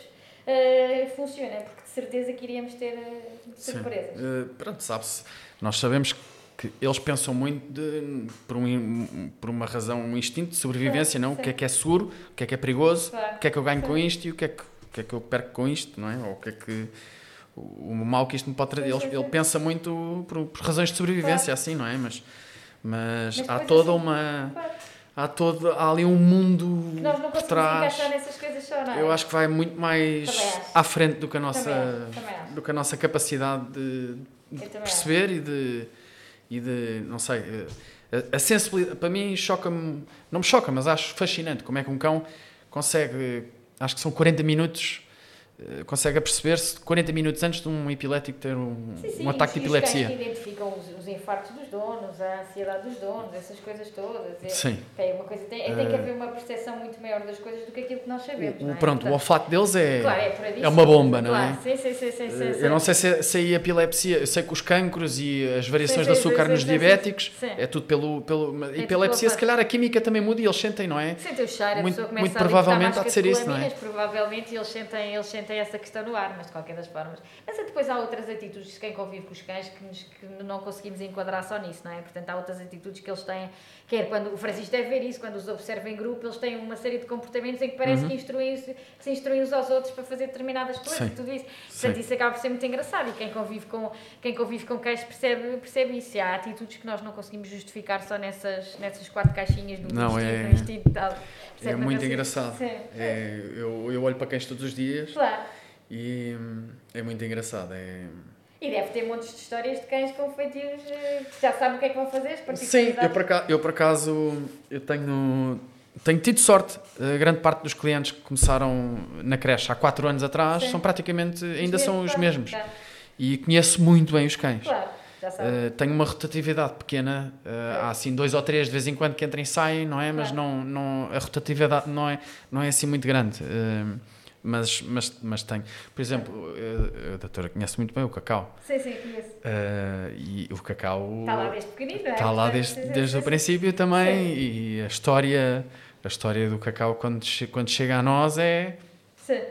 eh, funciona, porque de certeza que iríamos ter Sim. surpresas. Eh, pronto, sabe-se. Nós sabemos que eles pensam muito de, por, um, por uma razão, um instinto de sobrevivência, não? O que é que é seguro, o que é que é perigoso, o que é que eu ganho com isto e o que é que, o que, é que eu perco com isto, não é? Ou o que é que. O, mal que isto me pode trazer. Ele, ele pensa muito por, por razões de sobrevivência, assim, não é? Mas, mas, Mas há toda assim, uma. Claro. Há, todo, há ali um mundo Nós não por trás. nessas coisas só, não é? Eu acho que vai muito mais acho. à frente do que a nossa, Também acho, também acho. do que a nossa capacidade de, de perceber e de, e de, não sei, eh, a, a sensibilidade, para mim choca-me, não me choca, mas acho fascinante como é que um cão consegue, acho que são 40 minutos, consegue aperceber-se 40 minutos antes de um epilético ter um, Sim, sim, um ataque de epilepsia. que identificam os, os infartos dos donos, a ansiedade dos donos, essas coisas todas. É, Sim. Tem, uma coisa, tem, tem que haver uma percepção muito maior das coisas do que aquilo que nós sabemos. O- é? pronto, o olfato deles é, claro, é, é uma bomba, não é? Sim, sim, sim. sim, sim, Eh, sim. Eu não sei se, se a epilepsia, eu sei que os cancros e as variações Sim, de sim, açúcar sim, nos sim, sim, diabéticos sim. é tudo pelo. pelo tudo epilepsia, se calhar a química também muda e eles sentem, não é? Sentem o cheiro, a Muito- pessoa começa muito a provavelmente há de ser isso, não é? provavelmente, e eles sentem, eles sentem essa questão no ar, mas de qualquer das formas. Mas depois há outras atitudes de quem convive com os cães que, nos, que não conseguimos enquadrar só nisso, não é? Portanto, há outras atitudes que eles têm, quer quando o Francisco deve ver isso, quando os observa em grupo, eles têm uma série de comportamentos em que parece que, instruem, que se instruem uns aos outros para fazer determinadas coisas Uhum. Sim. e tudo isso. Portanto, Sim. isso acaba por ser muito engraçado e quem convive com, quem convive com cães percebe, percebe isso. E há atitudes que nós não conseguimos justificar só nessas, nessas quatro caixinhas do Não, instinto, é- do instinto e tal. É Percebe? Não muito engraçado. É, eu, eu olho para cães todos os dias Claro. e hum, é muito engraçado. É... E deve ter montes de histórias de cães com feitios eh, que já sabem o que é que vão fazer, Sim, eu por, acaso, eu por acaso eu tenho, tenho tido sorte. A grande parte dos clientes que começaram na creche há 4 anos atrás Sim. são praticamente, ainda são os mesmos. Claro, E conheço muito bem os cães. claro. Uh, tenho uma rotatividade pequena, uh, há assim dois ou três de vez em quando que entram e saem, não é? Mas Claro. não, não, a rotatividade não é, não é assim muito grande. Uh, mas, mas, mas tenho. Por exemplo, uh, a doutora conhece muito bem o cacau. Sim, sim, conheço. Uh, e o cacau Está lá desde pequenino, é? está lá desde, desde sim, o princípio também. Sim. E a história, a história do cacau quando, quando chega a nós é. Sim,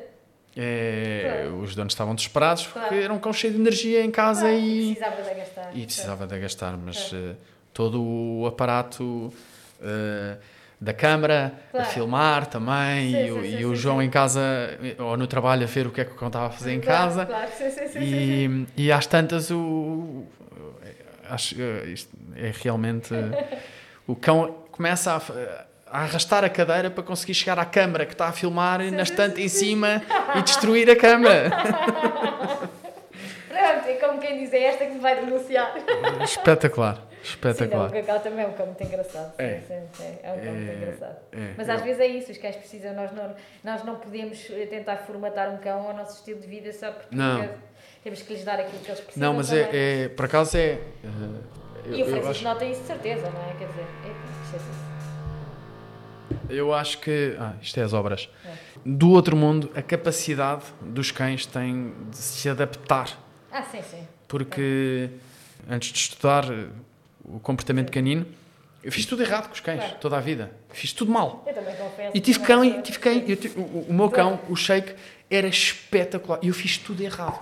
é Claro. Os donos estavam desesperados porque Claro. era um cão cheio de energia em casa claro, e. precisava de gastar. E precisava de gastar, mas eh, todo o aparato eh, da câmara a Claro. filmar também, Sim, e, sim, o, sim, e o João em casa ou no trabalho a ver o que é que o cão estava a fazer em Claro, casa. Claro, sim, sim, sim, sim, sim. E, e às tantas o. Acho eh, isto é realmente. o cão começa a, a arrastar a cadeira para conseguir chegar à câmara que está a filmar na estante em cima e destruir a câmara. Pronto, é como quem diz, é esta que me vai denunciar. Espetacular, Sim, não, espetacular. o Cacau também é um cão muito engraçado. Sim, É. sim, sim, é um cão muito É, engraçado. é, Mas eu- às vezes é isso, os cães precisam, nós não, nós não podemos eh, tentar formatar um cão ao nosso estilo de vida só porque Não. temos que lhes dar aquilo que eles precisam. Não, mas é, é- por acaso é. eh, eu- E o eu Francisco acho- nota isso de certeza, não é? Quer dizer, epa, esquece-se. Eu acho que. Ah, isto é as obras. É. Do outro mundo, a capacidade dos cães tem de se adaptar. Ah, sim, sim. Porque antes de estudar eh, o comportamento canino, eu fiz tudo errado com os cães, Claro. toda a vida. Fiz tudo mal. Eu também confesso. E tive cão, e tive cão. eu tive- o, o meu cão, o shake, era espetacular. E eu fiz tudo errado.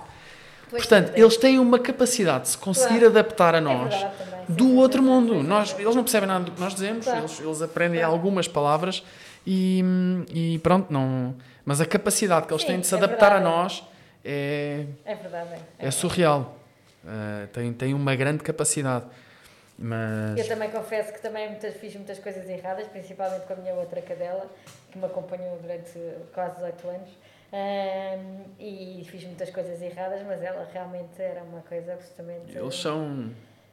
Pois, Portanto, é. eles têm uma capacidade de se conseguir Claro. adaptar a É nós verdade também, sim, do outro mundo. Nós, eles não percebem nada do que nós dizemos, eles, eles aprendem algumas palavras e, e pronto, não. Mas a capacidade que eles Sim, têm de se é adaptar a nós é, É verdade, é. é surreal. Uh, tem, tem uma grande capacidade. Mas. Eu também confesso que também muitas, fiz muitas coisas erradas, principalmente com a minha outra cadela, que me acompanhou durante quase 18 anos. Ahm, e fiz muitas coisas erradas, mas ela realmente era uma coisa absolutamente. Eles são.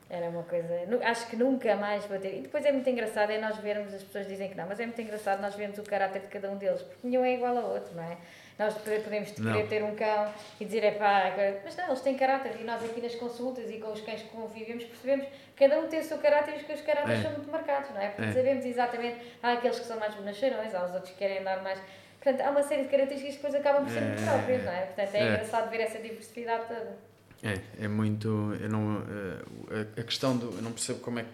Era uma coisa. Acho que nunca mais vou ter. E depois é muito engraçado é nós vermos, as pessoas dizem que não, mas é muito engraçado nós vermos o caráter de cada um deles, porque nenhum é igual ao outro, não é? Nós pode- podemos querer ter um cão e dizer, é pá, mas não, eles têm caráter e nós aqui nas consultas e com os cães que convivemos percebemos que cada um tem o seu caráter e os seus caráteres É. são muito marcados, não é? Porque É. sabemos exatamente, há aqueles que são mais bonacheirões, há os outros que querem andar mais. Portanto, há uma série de características que depois acabam por ser muito É. próprias, não é? Portanto, é, É. engraçado ver essa diversidade toda. É, é muito. Eu não, eh, a, a questão do. Eu não percebo como é que.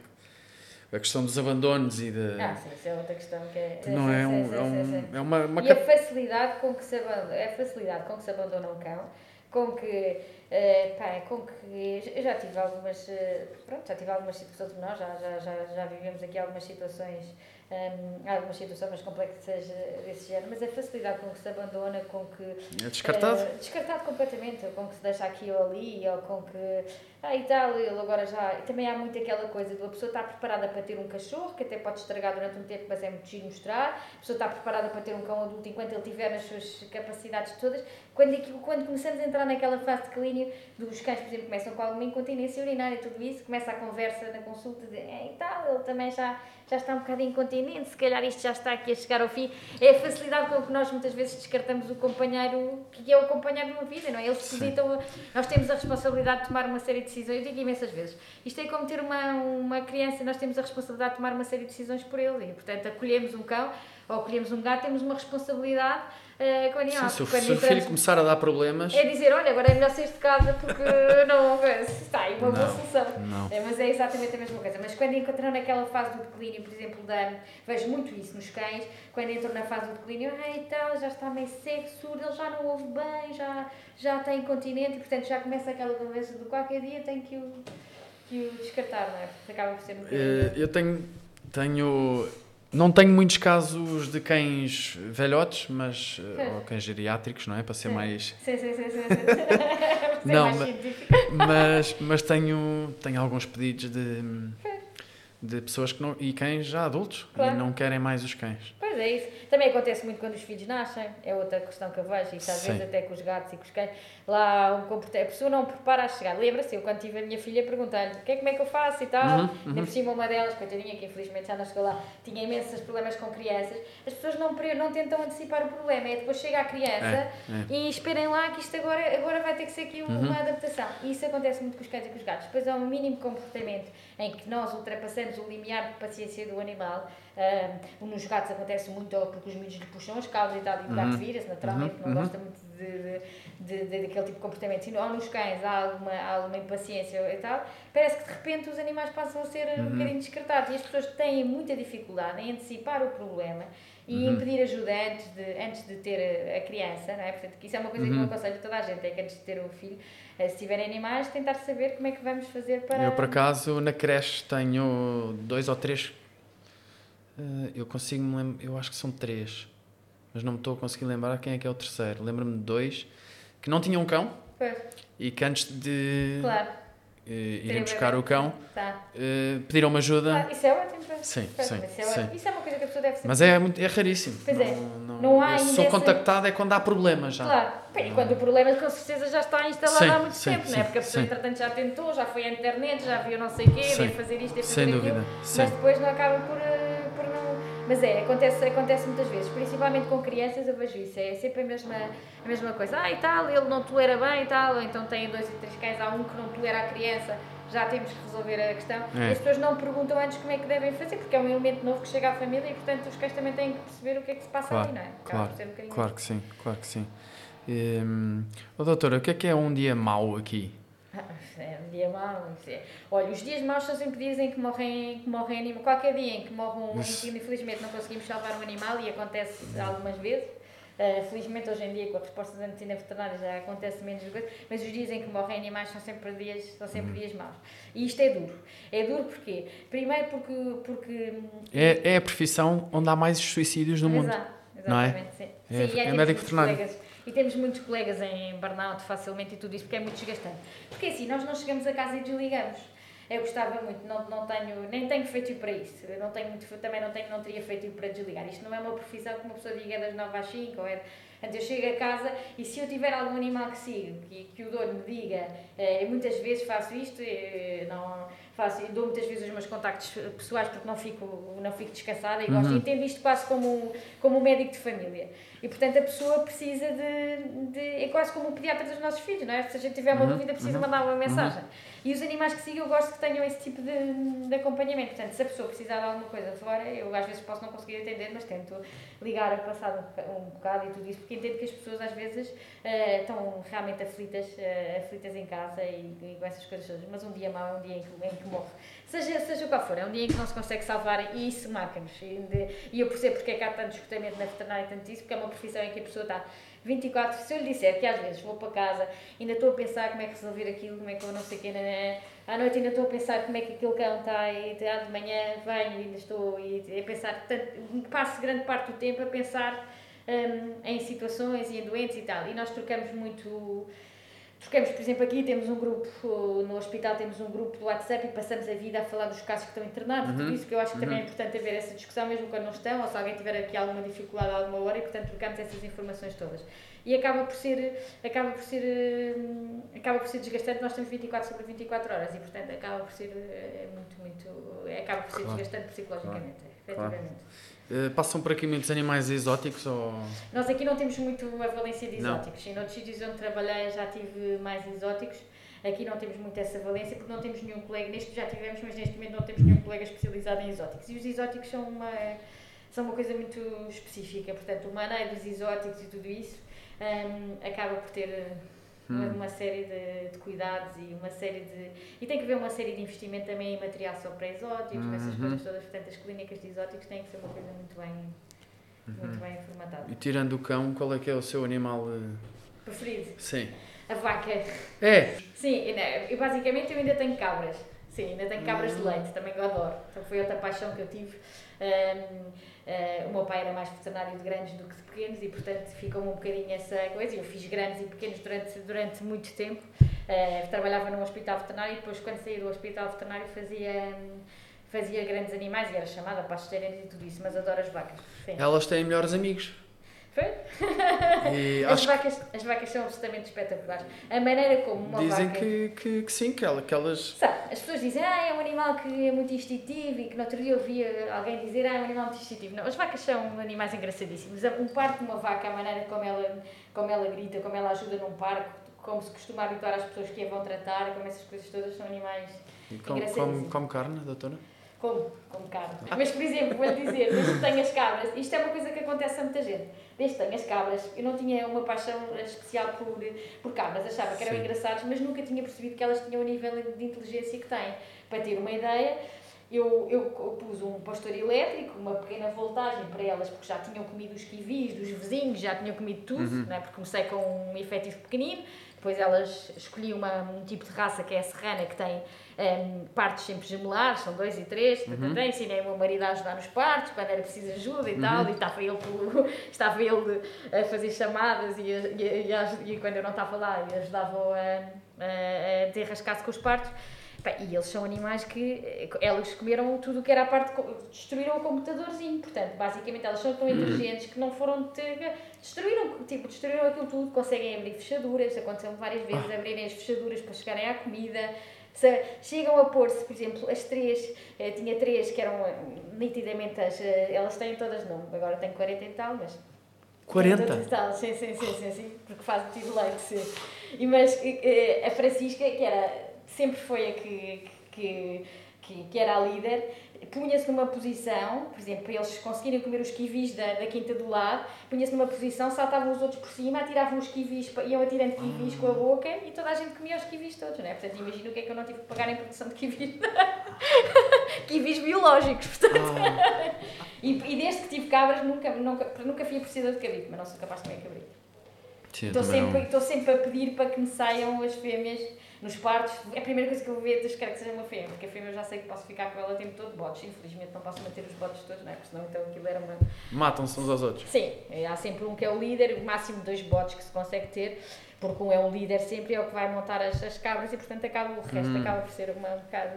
A questão dos abandonos e de. Ah, sim, isso é outra questão que é. não sim, é, sim, um, é, um, é uma, uma E a facilidade com que se abandona, é a facilidade com que se abandona um cão, com que, eh, pá, é com que eu já tive algumas, eh, pronto, já tive algumas situações, nós já, já, já, já vivemos aqui algumas situações, hum, algumas situações mais complexas eh, desse género, mas a facilidade com que se abandona, com que É descartado? eh, descartado completamente, com que se deixa aqui ou ali, ou com que. Ah, e tal, ele agora já. Também há muito aquela coisa de a pessoa estar preparada para ter um cachorro, que até pode estragar durante um tempo, mas é muito giro mostrar. A pessoa está preparada para ter um cão adulto enquanto ele tiver nas suas capacidades todas. Quando, quando começamos a entrar naquela fase de clínico, dos cães, por exemplo, começam com alguma incontinência urinária e tudo isso, começa a conversa na consulta de é, e tal, ele também já, já está um bocado incontinente, se calhar isto já está aqui a chegar ao fim. É a facilidade com que nós muitas vezes descartamos o companheiro, que é o companheiro de uma vida, não é? Eles depositam, nós temos a responsabilidade de tomar uma série de decisões, eu digo imensas vezes. Isto é como ter uma, uma criança, nós temos a responsabilidade de tomar uma série de decisões por ele, e portanto acolhemos um cão ou acolhemos um gato, temos uma responsabilidade Sim, se o, Quando se o filho começar a dar problemas. é dizer, olha, agora é melhor sair de casa porque não está aí uma boa Não, solução. não. É, mas é exatamente a mesma coisa. Mas quando entram naquela fase do declínio, por exemplo, da, vejo muito isso nos cães, quando entram na fase do declínio, ah, e tal, já está meio seco, surdo, ele já não ouve bem, já, já está incontinente e, portanto, já começa aquela conversa de qualquer dia tem que o, que o descartar, não é? Acaba por ser bocadinho... Eh, eu tenho, tenho. Não tenho muitos casos de cães velhotes, mas. ou cães geriátricos, não é? Para ser Sim. mais. Sim, sim, sim, sim. sim. Não, mas-. Mas, mas tenho, tenho alguns pedidos de. De pessoas que não. E cães já adultos. Claro. E não querem mais os cães. Pois é isso. Também acontece muito quando os filhos nascem, é outra questão que eu vejo, isso às Sim. vezes até com os gatos e com os cães. Lá um a pessoa não prepara a chegar. Lembra-se, eu quando tive a minha filha perguntei-lhe o que é como é que eu faço e tal. Uhum, Ainda por cima uma delas, coitadinha, que infelizmente já não chegou lá, tinha imensos problemas com crianças. As pessoas não, não tentam antecipar o problema, é depois chega a criança É, e esperem lá que isto agora, agora vai ter que ser aqui uma Uhum. adaptação. E isso acontece muito com os cães e com os gatos. Depois há um mínimo comportamento em que nós ultrapassamos o limiar de paciência do animal. Um, nos gatos acontece muito porque os miúdos lhe puxam as caudas e tal, e o gato Uhum. vira-se, naturalmente, Uhum, não uhum. gosta muito de, de, de- daquele tipo de comportamento. Ou nos cães há alguma, há alguma impaciência e tal, parece que de repente os animais passam a ser Uhum. um bocadinho descartados e as pessoas têm muita dificuldade em antecipar o problema e Uhum. pedir ajuda antes de, antes de ter a, criança, não é? Portanto, isso é uma coisa que eu Uhum. aconselho a toda a gente, é que antes de ter um filho, se tiverem animais, tentar saber como é que vamos fazer para... Eu, por acaso, na creche tenho dois ou três. eh, eu consigo me lembrar. Eu acho que são três. Mas não me estou a conseguir lembrar quem é que é o terceiro. Lembro-me de dois que não tinham cão Pois, e que antes de claro. Eh, irem buscar o cão Tá. eh, pediram-me ajuda. Claro, isso é ótimo. pois. Sim, Pois, sim, Isso é, sim. ótimo. Isso é uma coisa que a pessoa deve saber. Mas é, muito, é raríssimo. Pois é. Não, Não há sou contactado é quando há problemas já. Claro, Bem, e quando o problema com certeza já está instalado Sim, há muito sim, tempo, não é? sim, Porque a pessoa sim. entretanto já tentou, já foi à internet, já viu não sei o quê, Sim. veio fazer isto, veio fazer Sem aquilo, dúvida, sim. mas depois não acaba por, não. Mas é, acontece, acontece muitas vezes, principalmente com crianças eu vejo isso, é sempre a mesma, a mesma coisa. Ah, e tal, ele não tolera bem e tal, ou então tem dois e três cães, há um que não tolera a criança, já temos que resolver a questão. É. E as pessoas não perguntam antes como é que devem fazer, porque é um elemento novo que chega à família e, portanto, os cães também têm que perceber o que é que se passa Claro, ali, não é? Claro, um claro que sim, claro que sim. Hum, oh, doutora, o que é que é um dia mau aqui? Ah, É um dia mau. é- Olha, os dias maus são sempre dias em que morrem, que morrem animais. Qualquer dia em que morre um, que infelizmente não conseguimos salvar um animal e acontece algumas vezes. Uh, felizmente hoje em dia com a resposta da medicina veterinária já acontece menos coisas, mas os dias em que morrem animais são sempre dias, são sempre dias maus. E isto é duro. É duro porquê? Primeiro porque... porque é, é a profissão onde há mais suicídios no mundo. Exato, não é? exatamente, sim. É, sim, e é temos médico veterinário. colegas- E temos muitos colegas em burnout facilmente e tudo isso, porque é muito desgastante. Porque assim, nós não chegamos a casa e desligamos. Eu gostava muito, não, não tenho, nem tenho feito para isso. Eu não tenho muito, também não, tenho, não teria feito para desligar. Isto não é uma profissão que uma pessoa diga das 9 às 5, ou é, Portanto, eu chego a casa e se eu tiver algum animal que siga, que, que o dono me diga, eh, muitas vezes faço isto, eh, não faço, dou muitas vezes os meus contactos pessoais porque não fico, não fico descansada e gosto, Uhum. entendo isto quase como, como um médico de família. E portanto a pessoa precisa de, de. É quase como o pediatra dos nossos filhos, não é? Se a gente tiver uma Uhum, dúvida, precisa uhum, mandar uma mensagem. E os animais que sigam, eu gosto que tenham esse tipo de, de acompanhamento. Portanto, se a pessoa precisar de alguma coisa fora, eu às vezes posso não conseguir atender, mas tento ligar a passar um, um bocado e tudo isso, porque entendo que as pessoas às vezes eh, estão realmente aflitas, eh, aflitas em casa e, e com essas coisas todas. Mas um dia mau é um dia em que, em que morre. Seja, seja qual for, é um dia em que não se consegue salvar e isso marca-nos. E, e eu percebo porque é que há tanto esgotamento na veterinária e tanto isso, porque é uma profissão em que a pessoa está 24, se eu lhe disser que às vezes vou para casa, ainda estou a pensar como é que resolver aquilo, como é que eu não sei o quê, né, à noite ainda estou a pensar como é que aquele cão está e ah, de manhã venho e ainda estou a pensar, tanto, passo grande parte do tempo a pensar hum, em situações e em doentes e tal. E nós trocamos muito. Trocamos, por exemplo, aqui temos um grupo, no hospital temos um grupo do WhatsApp e passamos a vida a falar dos casos que estão internados, Uhum. tudo isso que eu acho que também é importante haver essa discussão, mesmo quando não estão, ou se alguém tiver aqui alguma dificuldade a alguma hora, e portanto trocamos essas informações todas. E acaba por ser, acaba por ser, hum, acaba por ser desgastante, nós temos 24 sobre 24 horas e portanto acaba por ser eh, muito, muito, acaba por ser Claro. desgastante psicologicamente, Claro. efetivamente. Eh, passam por aqui muitos animais exóticos ou. Nós aqui não temos muito a valência de Não. exóticos. Em outros sítios onde trabalhei já tive mais exóticos. Aqui não temos muito essa valência porque não temos nenhum colega, neste já tivemos, mas neste momento não temos nenhum colega especializado em exóticos. E os exóticos são uma, são uma coisa muito específica, portanto, o maneiro dos exóticos e tudo isso hum, acaba por ter Hum. uma série de, de cuidados e uma série de. E tem que haver uma série de investimento também em material só para exóticos, essas Uhum. coisas todas. Portanto, as clínicas de exóticos têm que ser uma coisa muito bem, muito Uhum. bem formatada. E tirando o cão, qual é que é o seu animal? eh, Preferido? Sim. A vaca. É! Sim, e basicamente eu ainda tenho cabras. Sim, ainda tenho cabras de leite, também que eu adoro. Então foi outra paixão que eu tive. Ahm, ah, o meu pai era mais veterinário de grandes do que de pequenos e, portanto, ficou-me um bocadinho essa coisa. Eu fiz grandes e pequenos durante, durante muito tempo. Ah, trabalhava num hospital veterinário e depois, quando saí do hospital veterinário, fazia, hum, fazia grandes animais e era chamada para as e tudo isso, mas adoro as vacas. Sim. Elas têm melhores amigos. Foi? As vacas, as vacas são absolutamente espetaculares. A maneira como uma dizem vaca... que, que, que sim, que, ela, que elas. Sabe, as pessoas dizem, ah, é um animal que é muito instintivo e que no outro dia eu ouvia alguém dizer, ah, é um animal muito instintivo. Não, as vacas são animais engraçadíssimos. Um parto de uma vaca, a maneira como ela, como ela grita, como ela ajuda num parque, como se costuma habituar as pessoas que a vão tratar, como essas coisas todas são animais e Come, Engraçadíssimo. come, come carne, doutora? Como, como carne. Mas, por exemplo, vou-lhe dizer, desde que tenho as cabras, isto é uma coisa que acontece a muita gente. Desde que tenho as cabras, eu não tinha uma paixão especial por, por cabras, achava que eram Sim. engraçadas, mas nunca tinha percebido que elas tinham o nível de inteligência que têm. Para ter uma ideia, eu, eu pus um pastor elétrico, uma pequena voltagem para elas, porque já tinham comido os kiwis dos vizinhos, já tinham comido tudo, Uhum. não é? porque comecei com um efetivo pequenino. Depois elas escolhiam uma, um tipo de raça que é a serrana, que tem em, partos sempre gemelares, são dois e três. Uhum. Uhum. Ensinei o meu marido a ajudar nos partos, quando era preciso ajuda e tal, e estava ele, pelo- estava ele a fazer chamadas e, a- e, a- e, a- e quando eu não estava lá, e ajudava a, a, a desenrascar-se com os partos. E eles são animais que eh, elas comeram tudo o que era a parte, destruíram o computadorzinho. Portanto, basicamente elas são tão inteligentes que não foram ter, destruíram, tipo, destruíram aquilo tudo, conseguem abrir fechaduras, aconteceu várias vezes abrirem as fechaduras para chegarem à comida. Se, chegam a pôr-se, por exemplo, as três, eh, tinha três que eram eh, nitidamente as, elas têm todas nome, agora tenho 40 e tal, mas 40? Todas e tal, Sim, sim, sim, sim, sim, porque faz tive leite, sim. E, mas a Francisca, que era, sempre foi a que, que, que, que era a líder, punha-se numa posição, por exemplo, para eles conseguirem comer os kiwis da, da quinta do lado, punha-se numa posição, saltavam os outros por cima, atiravam os kiwis, iam atirando kiwis com a boca e toda a gente comia os kiwis todos, não é? Portanto, imagina o que é que eu não tive que pagar em produção de kiwis. kiwis biológicos, portanto. E, e desde que tive cabras, nunca, nunca, nunca fui apreciador de cabrito, mas não sou capaz de comer cabrito. Estou sempre, estou sempre a pedir para que me saiam as fêmeas nos partos. É a primeira coisa que eu vou ver, Deus quero que seja uma fêmea, porque a fêmea eu já sei que posso ficar com ela o tempo todo botes. Infelizmente não posso manter os botes todos, não é? Porque senão então aquilo era uma. Matam-se uns aos outros. Sim, é, há sempre um que é o líder, o máximo dois botes que se consegue ter, porque um é o líder sempre, é o que vai montar as, as cabras e portanto acaba, o resto Hum. acaba por ser uma um bocado.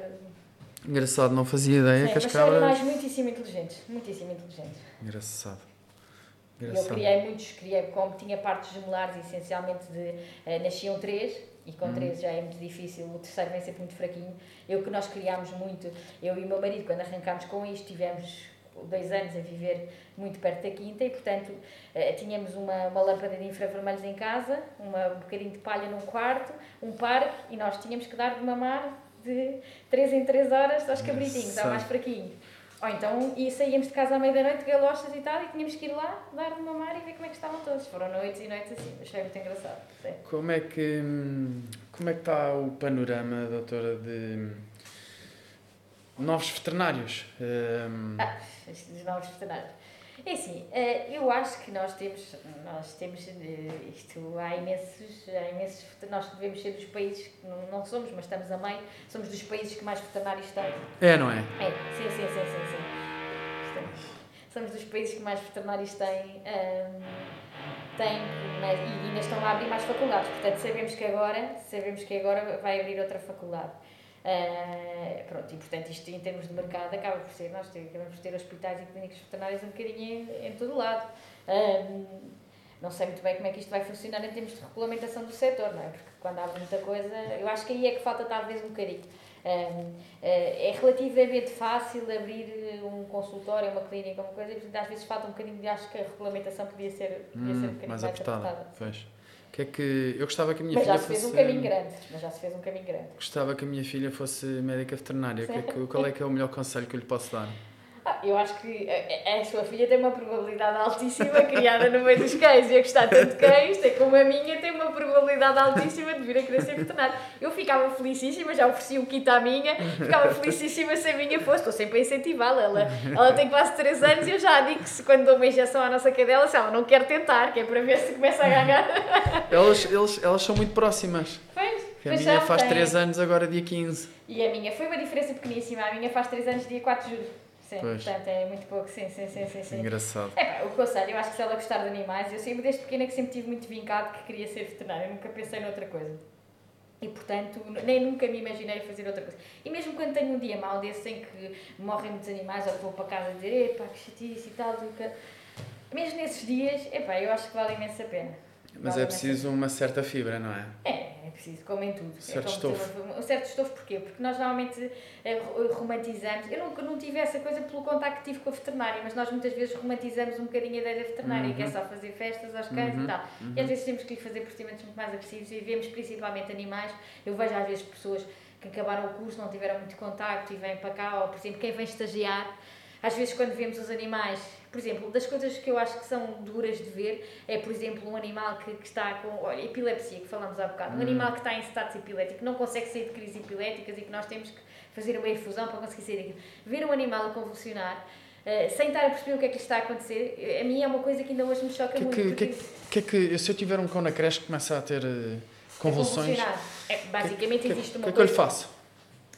Engraçado, não fazia ideia Sim, que as mas são cabras. muitíssimo inteligentes, muitíssimo inteligentes. Engraçado. Eu Engraçado. criei muitos, criei, como tinha partes gemelares, essencialmente de, eh, nasciam três, e com Uhum. três já é muito difícil, o terceiro vem sempre muito fraquinho. Eu que nós criámos muito, eu e o meu marido, quando arrancámos com isto, tivemos dois anos a viver muito perto da quinta e, portanto, eh, tínhamos uma, uma lâmpada de infravermelhos em casa, uma, um bocadinho de palha num quarto, um parque, e nós tínhamos que dar de mamar de 3 em 3 horas aos cabritinhos, ao mais fraquinho. Ou então, e saíamos de casa à meia-noite, galochas e tal, e tínhamos que ir lá, dar de mamar e ver como é que estavam todos. Foram noites e noites assim, achei muito engraçado. Sim. Como é que como é que está o panorama, doutora, de novos veterinários? Hum, Ah, estes novos veterinários. É assim, eh, eu acho que nós temos, nós temos eh, isto, há imensos, há imensos, nós devemos ser dos países, que não, somos, mas estamos a meio, somos dos países que mais veterinários têm. É, não é? É, sim, sim, sim, sim, sim. Estamos, somos dos países que mais veterinários têm, ahm, têm mas- e ainda estão a abrir mais faculdades. Portanto, sabemos que agora, sabemos que agora vai abrir outra faculdade. Ah, pronto, e portanto isto em termos de mercado acaba por ser, nós acabamos por ter hospitais e clínicas veterinárias um bocadinho em, em todo o lado. Ahm, não sei muito bem como é que isto vai funcionar em termos de regulamentação do setor, não é? Porque quando há muita coisa, eu acho que aí é que falta talvez um bocadinho. Eh, é relativamente fácil abrir um consultório, uma clínica, uma coisa, e portanto às vezes falta um bocadinho de acho que a regulamentação podia ser, podia ser um Hum, bocadinho mais mais, apertada. O Que é que eu gostava que a minha Mas já filha se fez fosse um caminho grande, mas já se fez um caminho grande. Gostava que a minha filha fosse médica veterinária. Que é que- qual é que é o melhor conselho que eu lhe posso dar? Ah, eu acho que a, a- a sua filha tem uma probabilidade altíssima, criada no meio dos cães e a gostar tanto de cães, tem como a minha, tem uma probabilidade altíssima de vir a querer ser veterinário. Eu ficava felicíssima, já ofereci um kit à minha, ficava felicíssima se a minha fosse, estou sempre a incentivá-la. Ela, ela tem quase 3 anos e eu já digo que se quando dou uma injeção à nossa cadela, se ela não quer tentar, que é para ver se começa a ganhar. Elas, eles, elas são muito próximas. Pois, a pois minha faz tem. 3 anos, agora dia 15. E a minha foi uma diferença pequeníssima, a minha faz 3 anos, dia 4 de julho. Sim, Pois. portanto é muito pouco, sim, sim, sim, sim. sim. Engraçado. É pá, o conselho, eu acho que se ela gostar de animais, eu sempre desde pequena que sempre tive muito vincado que queria ser veterinária, nunca pensei noutra coisa. E portanto, nem nunca me imaginei fazer outra coisa. E mesmo quando tenho um dia mau desse em que morrem muitos animais, ou vou para casa dizer, epá, que chatice e tal, nunca... mesmo nesses dias, epá, eu acho que vale imensa pena. Mas é preciso uma certa fibra, não é? é, é preciso, como em tudo. Certo é estofo. Um certo estofo porquê? Porque nós normalmente eh, ro- romantizamos. Eu nunca não tive essa coisa pelo contacto que tive com a veterinária, mas nós muitas vezes romantizamos um bocadinho a ideia da veterinária, que é só fazer festas aos cães Uhum, e tal. E às vezes temos que lhe fazer procedimentos muito mais agressivos e vemos principalmente animais. Eu vejo às vezes pessoas que acabaram o curso, não tiveram muito contacto e vêm para cá, ou por exemplo, quem vem estagiar. Às vezes, quando vemos os animais, por exemplo, das coisas que eu acho que são duras de ver, é, por exemplo, um animal que, que está com olha, epilepsia, que falamos há bocado, um animal que está em status epilético, que não consegue sair de crises epiléticas e que nós temos que fazer uma infusão para conseguir sair daquilo. Ver um animal a convulsionar, eh, sem estar a perceber o que é que lhe está a acontecer, eh, a mim é uma coisa que ainda hoje me choca Que, muito. que, que, que é que se eu tiver um cão na creche que começa a ter eh, convulsões. É, basicamente que, existe que, uma que é que eu lhe coisa. faço?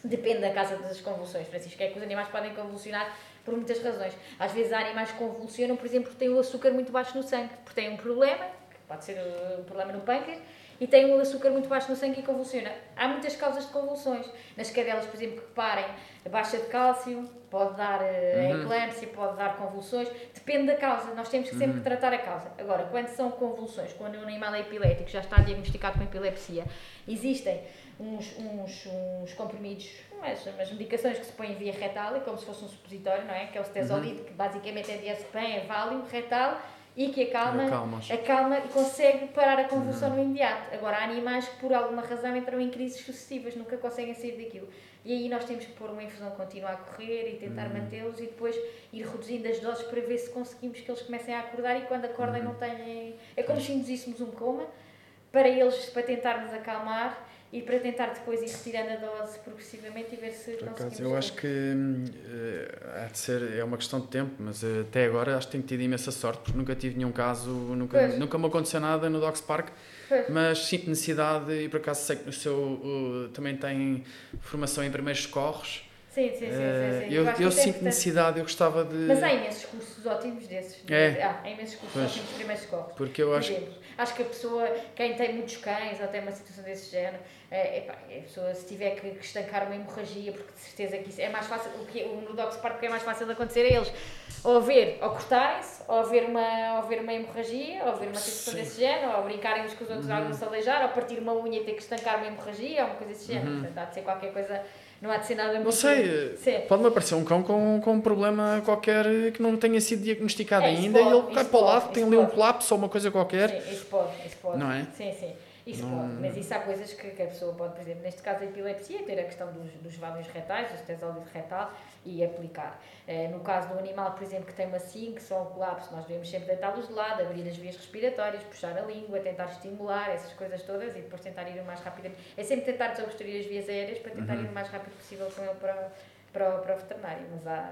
Depende da casa das convulsões, Francisco. É que os animais podem convulsionar por muitas razões. Às vezes há animais que convulsionam, por exemplo, porque têm o açúcar muito baixo no sangue, porque têm um problema, que pode ser uh, um problema no pâncreas, e têm o açúcar muito baixo no sangue e convulsiona. Há muitas causas de convulsões. Nas cadelas, por exemplo, que parem, baixa de cálcio, pode dar uh, eclâmpsia, pode dar convulsões. Depende da causa. Nós temos que sempre tratar a causa. Agora, quando são convulsões, quando um animal é epilético, já está diagnosticado com epilepsia, existem uns, uns, uns comprimidos, umas, umas medicações que se põem via retal, é como se fosse um supositório, não é? Que é o stesolide, que basicamente é diazepam, é Valium, retal, e que acalma, acalma e consegue parar a convulsão no imediato. Agora, há animais que por alguma razão entram em crises sucessivas, nunca conseguem sair daquilo. E aí nós temos que pôr uma infusão contínua a correr e tentar mantê-los e depois ir reduzindo as doses para ver se conseguimos que eles comecem a acordar e quando acordem não têm... É como se induzíssemos um coma para eles, para tentarmos acalmar e para tentar depois ir retirando a dose progressivamente e ver se Por conseguimos... acaso, eu acho que há de ser, é uma questão de tempo, mas eh, até agora acho que tenho tido imensa sorte, porque nunca tive nenhum caso, nunca, Pois. nunca me aconteceu nada no Dogs Park, Pois. mas sinto necessidade e por acaso sei que o seu uh, também tem formação em primeiros socorros. Sim, sim, sim, Eh, sim, sim. eu eu isso é sinto necessidade, eu gostava de. Mas há imensos cursos ótimos desses. É. Há, há imensos cursos Pois. ótimos de primeiros socorros. Porque eu acho exemplo, acho que a pessoa, quem tem muitos cães ou tem uma situação desse género, é, epá, a pessoa se tiver que, que estancar uma hemorragia, porque de certeza que isso é mais fácil, o que o no Park o que é mais fácil de acontecer a eles, ou ver, ou cortarem-se, ou ver uma, ou ver uma hemorragia, ou ver uma situação Sim. Uhum. desse género, ou brincarem uns com os outros, algum se aleijar, ou partir uma unha e ter que estancar uma hemorragia, ou uma coisa desse género. Portanto, há de ser qualquer coisa, não há de ser nada muito... Uhum. Não sei, pode-me aparecer um cão com, com um problema qualquer que não tenha sido diagnosticado É, ainda pode, e ele cai isso para o pode, lado, tem isso ali um pode. colapso ou uma coisa qualquer. Sim, isso pode, isso pode. Não é? Sim, sim. Isso Não- pode. Mas isso há coisas que, que a pessoa pode, por exemplo, neste caso a epilepsia, ter a questão dos, dos vários retais, dos tesólidos retal e aplicar. Eh, no caso do animal, por exemplo, que tem uma SINC, só um colapso, nós devemos sempre deitá-los de lado, abrir as vias respiratórias, puxar a língua, tentar estimular, essas coisas todas e depois tentar ir o mais rapidamente. É sempre tentar desobstruir as vias aéreas para tentar ir o mais rápido possível com ele para, para, o- para o veterinário. Mas há.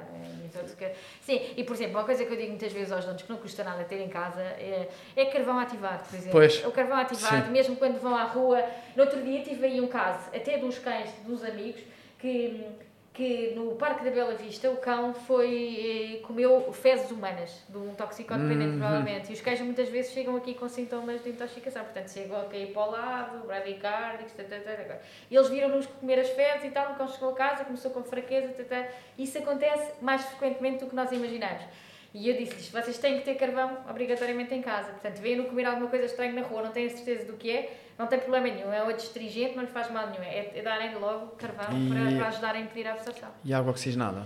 é que- Sim, e por exemplo, uma coisa que eu digo muitas vezes aos donos que não custa nada ter em casa é, é carvão ativado, por exemplo. Pois. O carvão ativado, Sim. mesmo quando vão à rua. No outro dia tive aí um caso, até de uns cães, uns amigos, que, que no Parque da Bela Vista o cão foi, eh, comeu fezes humanas, de um toxicodependente Uhum. provavelmente. E os cães muitas vezes chegam aqui com sintomas de intoxicação, portanto chegam a cair para o lado, bradicárdicos, tata, tata, tata. E eles viram-nos comer as fezes e tal, o cão chegou a casa, começou com fraqueza, tata. isso acontece mais frequentemente do que nós imaginamos. E eu disse-lhes, vocês têm que ter carvão obrigatoriamente em casa. Portanto, veem-no comer alguma coisa estranha na rua, não têm certeza do que é, não tem problema nenhum. É um adstringente, não lhe faz mal nenhum. É, é darem logo carvão E- para, para ajudar a impedir a absorção. E água oxigenada?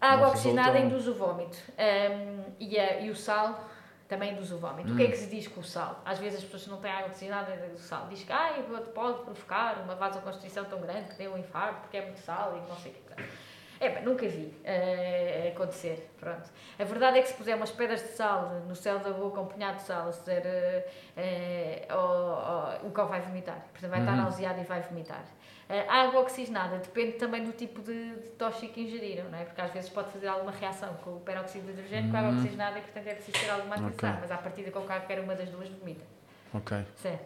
A água Não oxigenada resulta- induz o vómito. Ahm, e, a- e o sal também induz o vómito. O que é que se diz com o sal? Às vezes as pessoas que não têm água oxigenada do sal. Diz que ah, pode, provocar uma vasoconstrição tão grande que dê um infarto porque é muito sal e não sei o que. É, bem, nunca vi eh, acontecer. Pronto. A verdade é que se puser umas pedras de sal no céu da boca, um punhado de sal, se der, eh, ao- ao- o cão vai vomitar. Portanto, vai estar nauseado e vai vomitar. Eh, a água oxigenada depende também do tipo de, de tóxico que ingeriram, não é? Porque às vezes pode fazer alguma reação com o peróxido de hidrogênio com a água oxigenada e, portanto, é preciso ter alguma atenção. Ok. Mas à partida, com qualquer uma das duas, vomita. Ok, Sim.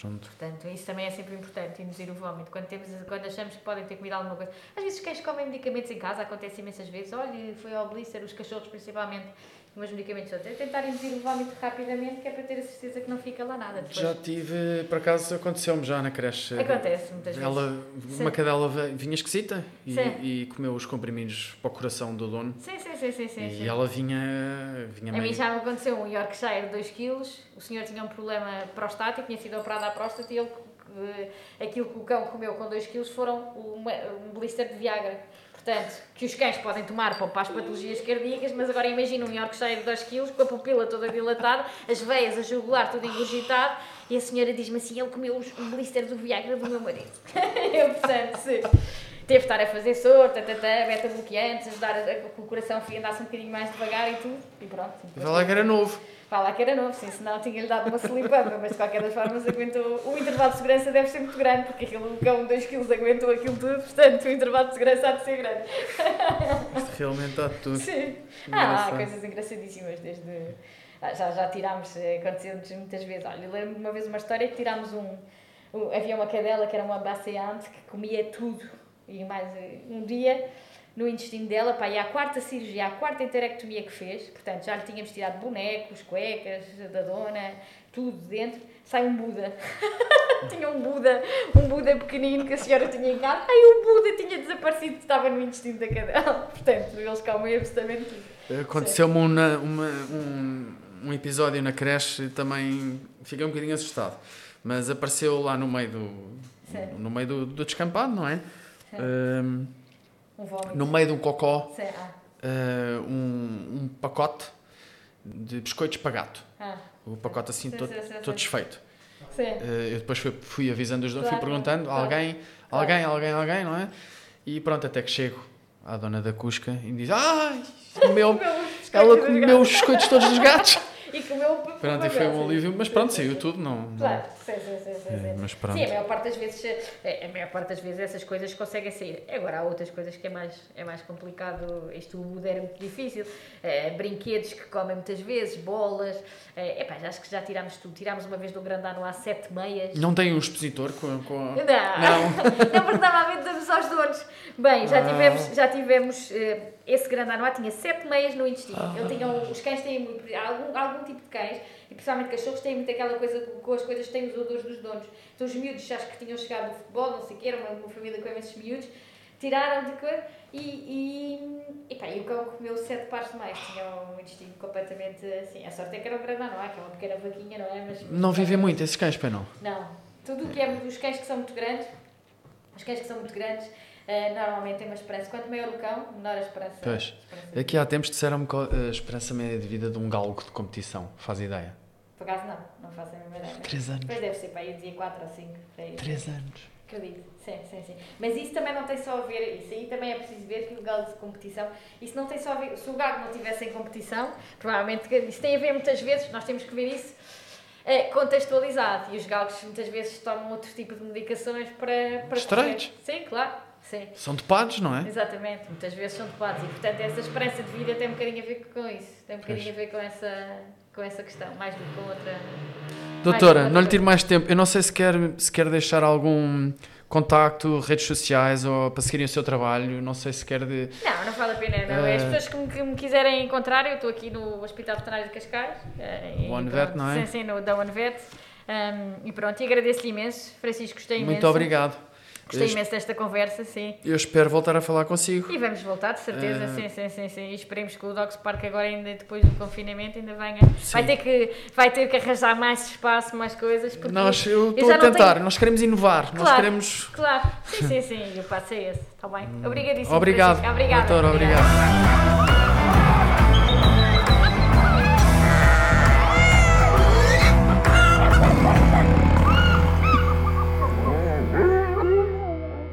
pronto. Portanto, isso também é sempre importante, induzir o vómito. Quando, temos, quando achamos que podem ter comido alguma coisa. Às vezes, os cães comem medicamentos em casa, acontece imensas vezes. Olha, foi ao blister, os cachorros principalmente, os medicamentos todos. É tentar induzir o vómito rapidamente, que é para ter a certeza que não fica lá nada. Depois, Já tive, por acaso aconteceu-me já na creche. Acontece muitas vezes. Ela, Sim. uma cadela vinha esquisita e, e comeu os comprimidos para o coração do dono. Sim, sim, sim, sim. sim, e sim. ela vinha, vinha A mim meio... já me aconteceu um Yorkshire de 2 kg, o senhor tinha um problema prostático, tinha sido operado à próstata e ele, eh, aquilo que o cão comeu com 2 kg foram uma, um blister de Viagra. Portanto, que os cães podem tomar para as patologias cardíacas, mas agora imagina um Yorkshire de 2 kg com a pupila toda dilatada, as veias, a jugular, tudo engurgitado, e a senhora diz-me assim, ele comeu um blister do Viagra do meu marido. Eu, portanto, se... Teve de estar a fazer soro, beta-bloqueantes, ajudar a, a, que o coração andasse um bocadinho mais devagar e tudo, e pronto. Que era novo. Fala que era novo, sim, senão tinha-lhe dado uma slip-up, mas de qualquer das formas aguentou. O intervalo de segurança deve ser muito grande, porque aquilo, o cão de 2 kg aguentou aquilo tudo, portanto o intervalo de segurança há de ser grande. Isto realmente está tudo. Sim. Ah, há Engraçado. coisas engraçadíssimas desde. ah, Já, já tirámos, eh, aconteceu-nos muitas vezes. Olha, eu lembro uma vez uma história que tirámos um. um- havia uma cadela que era uma baceante que comia tudo. E mais eh, um dia, no intestino dela, pá, e à quarta cirurgia, à quarta enterectomia que fez, portanto já lhe tínhamos tirado bonecos, cuecas da dona, tudo de dentro, sai um Buda. tinha um Buda, um Buda pequenino que a senhora tinha em casa. Ai, o Buda tinha desaparecido, estava no intestino da cadela. Portanto, eles comem absolutamente tudo. Aconteceu-me uma- uma- um, um episódio na creche, também fiquei um bocadinho assustado. Mas apareceu lá no meio do, Sim. no meio do, do descampado, não é? Um no meio de um cocó, ah, ah, um, um pacote de biscoitos para gato. Ah, O pacote assim Sim, todo, sim, sim, todo desfeito. sim. Eh, eu depois fui, fui avisando os donos, fui Claro, perguntando, claro. alguém, Claro. alguém, alguém, alguém, não é? E pronto, até que chego à dona da Cusca e me diz, ai, os biscoitos ela comeu os biscoitos todos dos gatos. E comeu o Pronto, e foi um alívio, mas pronto, saiu tudo, não... Claro, sim, sim, sim, sim, É, mas pronto. Sim, a maior parte das vezes, eh, a maior parte das vezes essas coisas conseguem sair. Agora há outras coisas que é mais, é mais complicado, isto o mudo era muito difícil, Eh, brinquedos que comem muitas vezes, bolas, é epá, já acho que já tirámos tudo, tirámos uma vez do grande ano há sete meias. Não tem um expositor com... com... Não, Não. não porque normalmente damos aos donos. Bem, já Ah. tivemos, já tivemos eh, esse grande anuá tinha sete meias no intestino. Ele tinha, os cães têm muito, algum, algum tipo de cães, e principalmente cachorros, têm muito aquela coisa com- as coisas que têm os odores dos donos. Então os miúdos, acho que tinham chegado do futebol, não sei o que, era uma, uma família com imensos miúdos, tiraram de coisa e, e, e, pá, e o cão comeu sete pares de meias. Tinha um intestino completamente assim. A sorte é que era um grande anuá, que é uma pequena vaquinha, não é? Mas, Não vivem muito esses cães, pai não? não. Tudo o que é os cães que são muito grandes, os cães que são muito grandes, eh, normalmente têm uma esperança. Quanto maior o cão, menor a esperança. Pois. esperança. Aqui há tempos disseram-me que a esperança média de vida de um galgo de competição, faz ideia? Por acaso não, não faço a mesma ideia. Três anos. Pois deve ser, pá, eu dizia 4 ou 5. Três anos. Acredito, sim, sim, sim. Mas isso também não tem só a ver, isso aí também é preciso ver que o galo de competição, isso não tem só a ver, se o galo não estivesse em competição, provavelmente, isso tem a ver muitas vezes, nós temos que ver isso eh, contextualizado, e os galgos muitas vezes tomam outro tipo de medicações para... para correr. Sim, claro, sim. São dopados, não é? Exatamente, muitas vezes são dopados e portanto essa esperança de vida tem um bocadinho a ver com isso, tem um bocadinho a ver com essa, com essa questão, mais do que com outra. Doutora, não lhe tiro mais tempo. Eu não sei se quer, se quer deixar algum contacto, redes sociais ou para seguirem o seu trabalho. Não sei se quer de. Não, não vale a pena. Não. Eh, As pessoas que me, que me quiserem encontrar, eu estou aqui no Hospital Veterinário de Cascais. eh, e One pronto, Vet, não é? Sim, sim, no da One Vet. Um, e pronto, e agradeço-lhe imenso. Francisco, gostei imenso. Muito obrigado. Gostei imenso desta conversa, sim. eu espero voltar a falar consigo. E vamos voltar, de certeza, Eh, sim, sim, sim, sim. E esperemos que o Dogs Park agora, ainda depois do confinamento, ainda venha. Vai ter, que, vai ter que arranjar mais espaço, mais coisas. Porque Nós, eu estou a tentar. tenho- Nós queremos inovar. Nós Claro. queremos. Claro, sim, sim, sim. E o passo é esse. Está bem? Obrigadíssimo. Obrigado. Francisco. Obrigada. Doutora, obrigada. obrigado.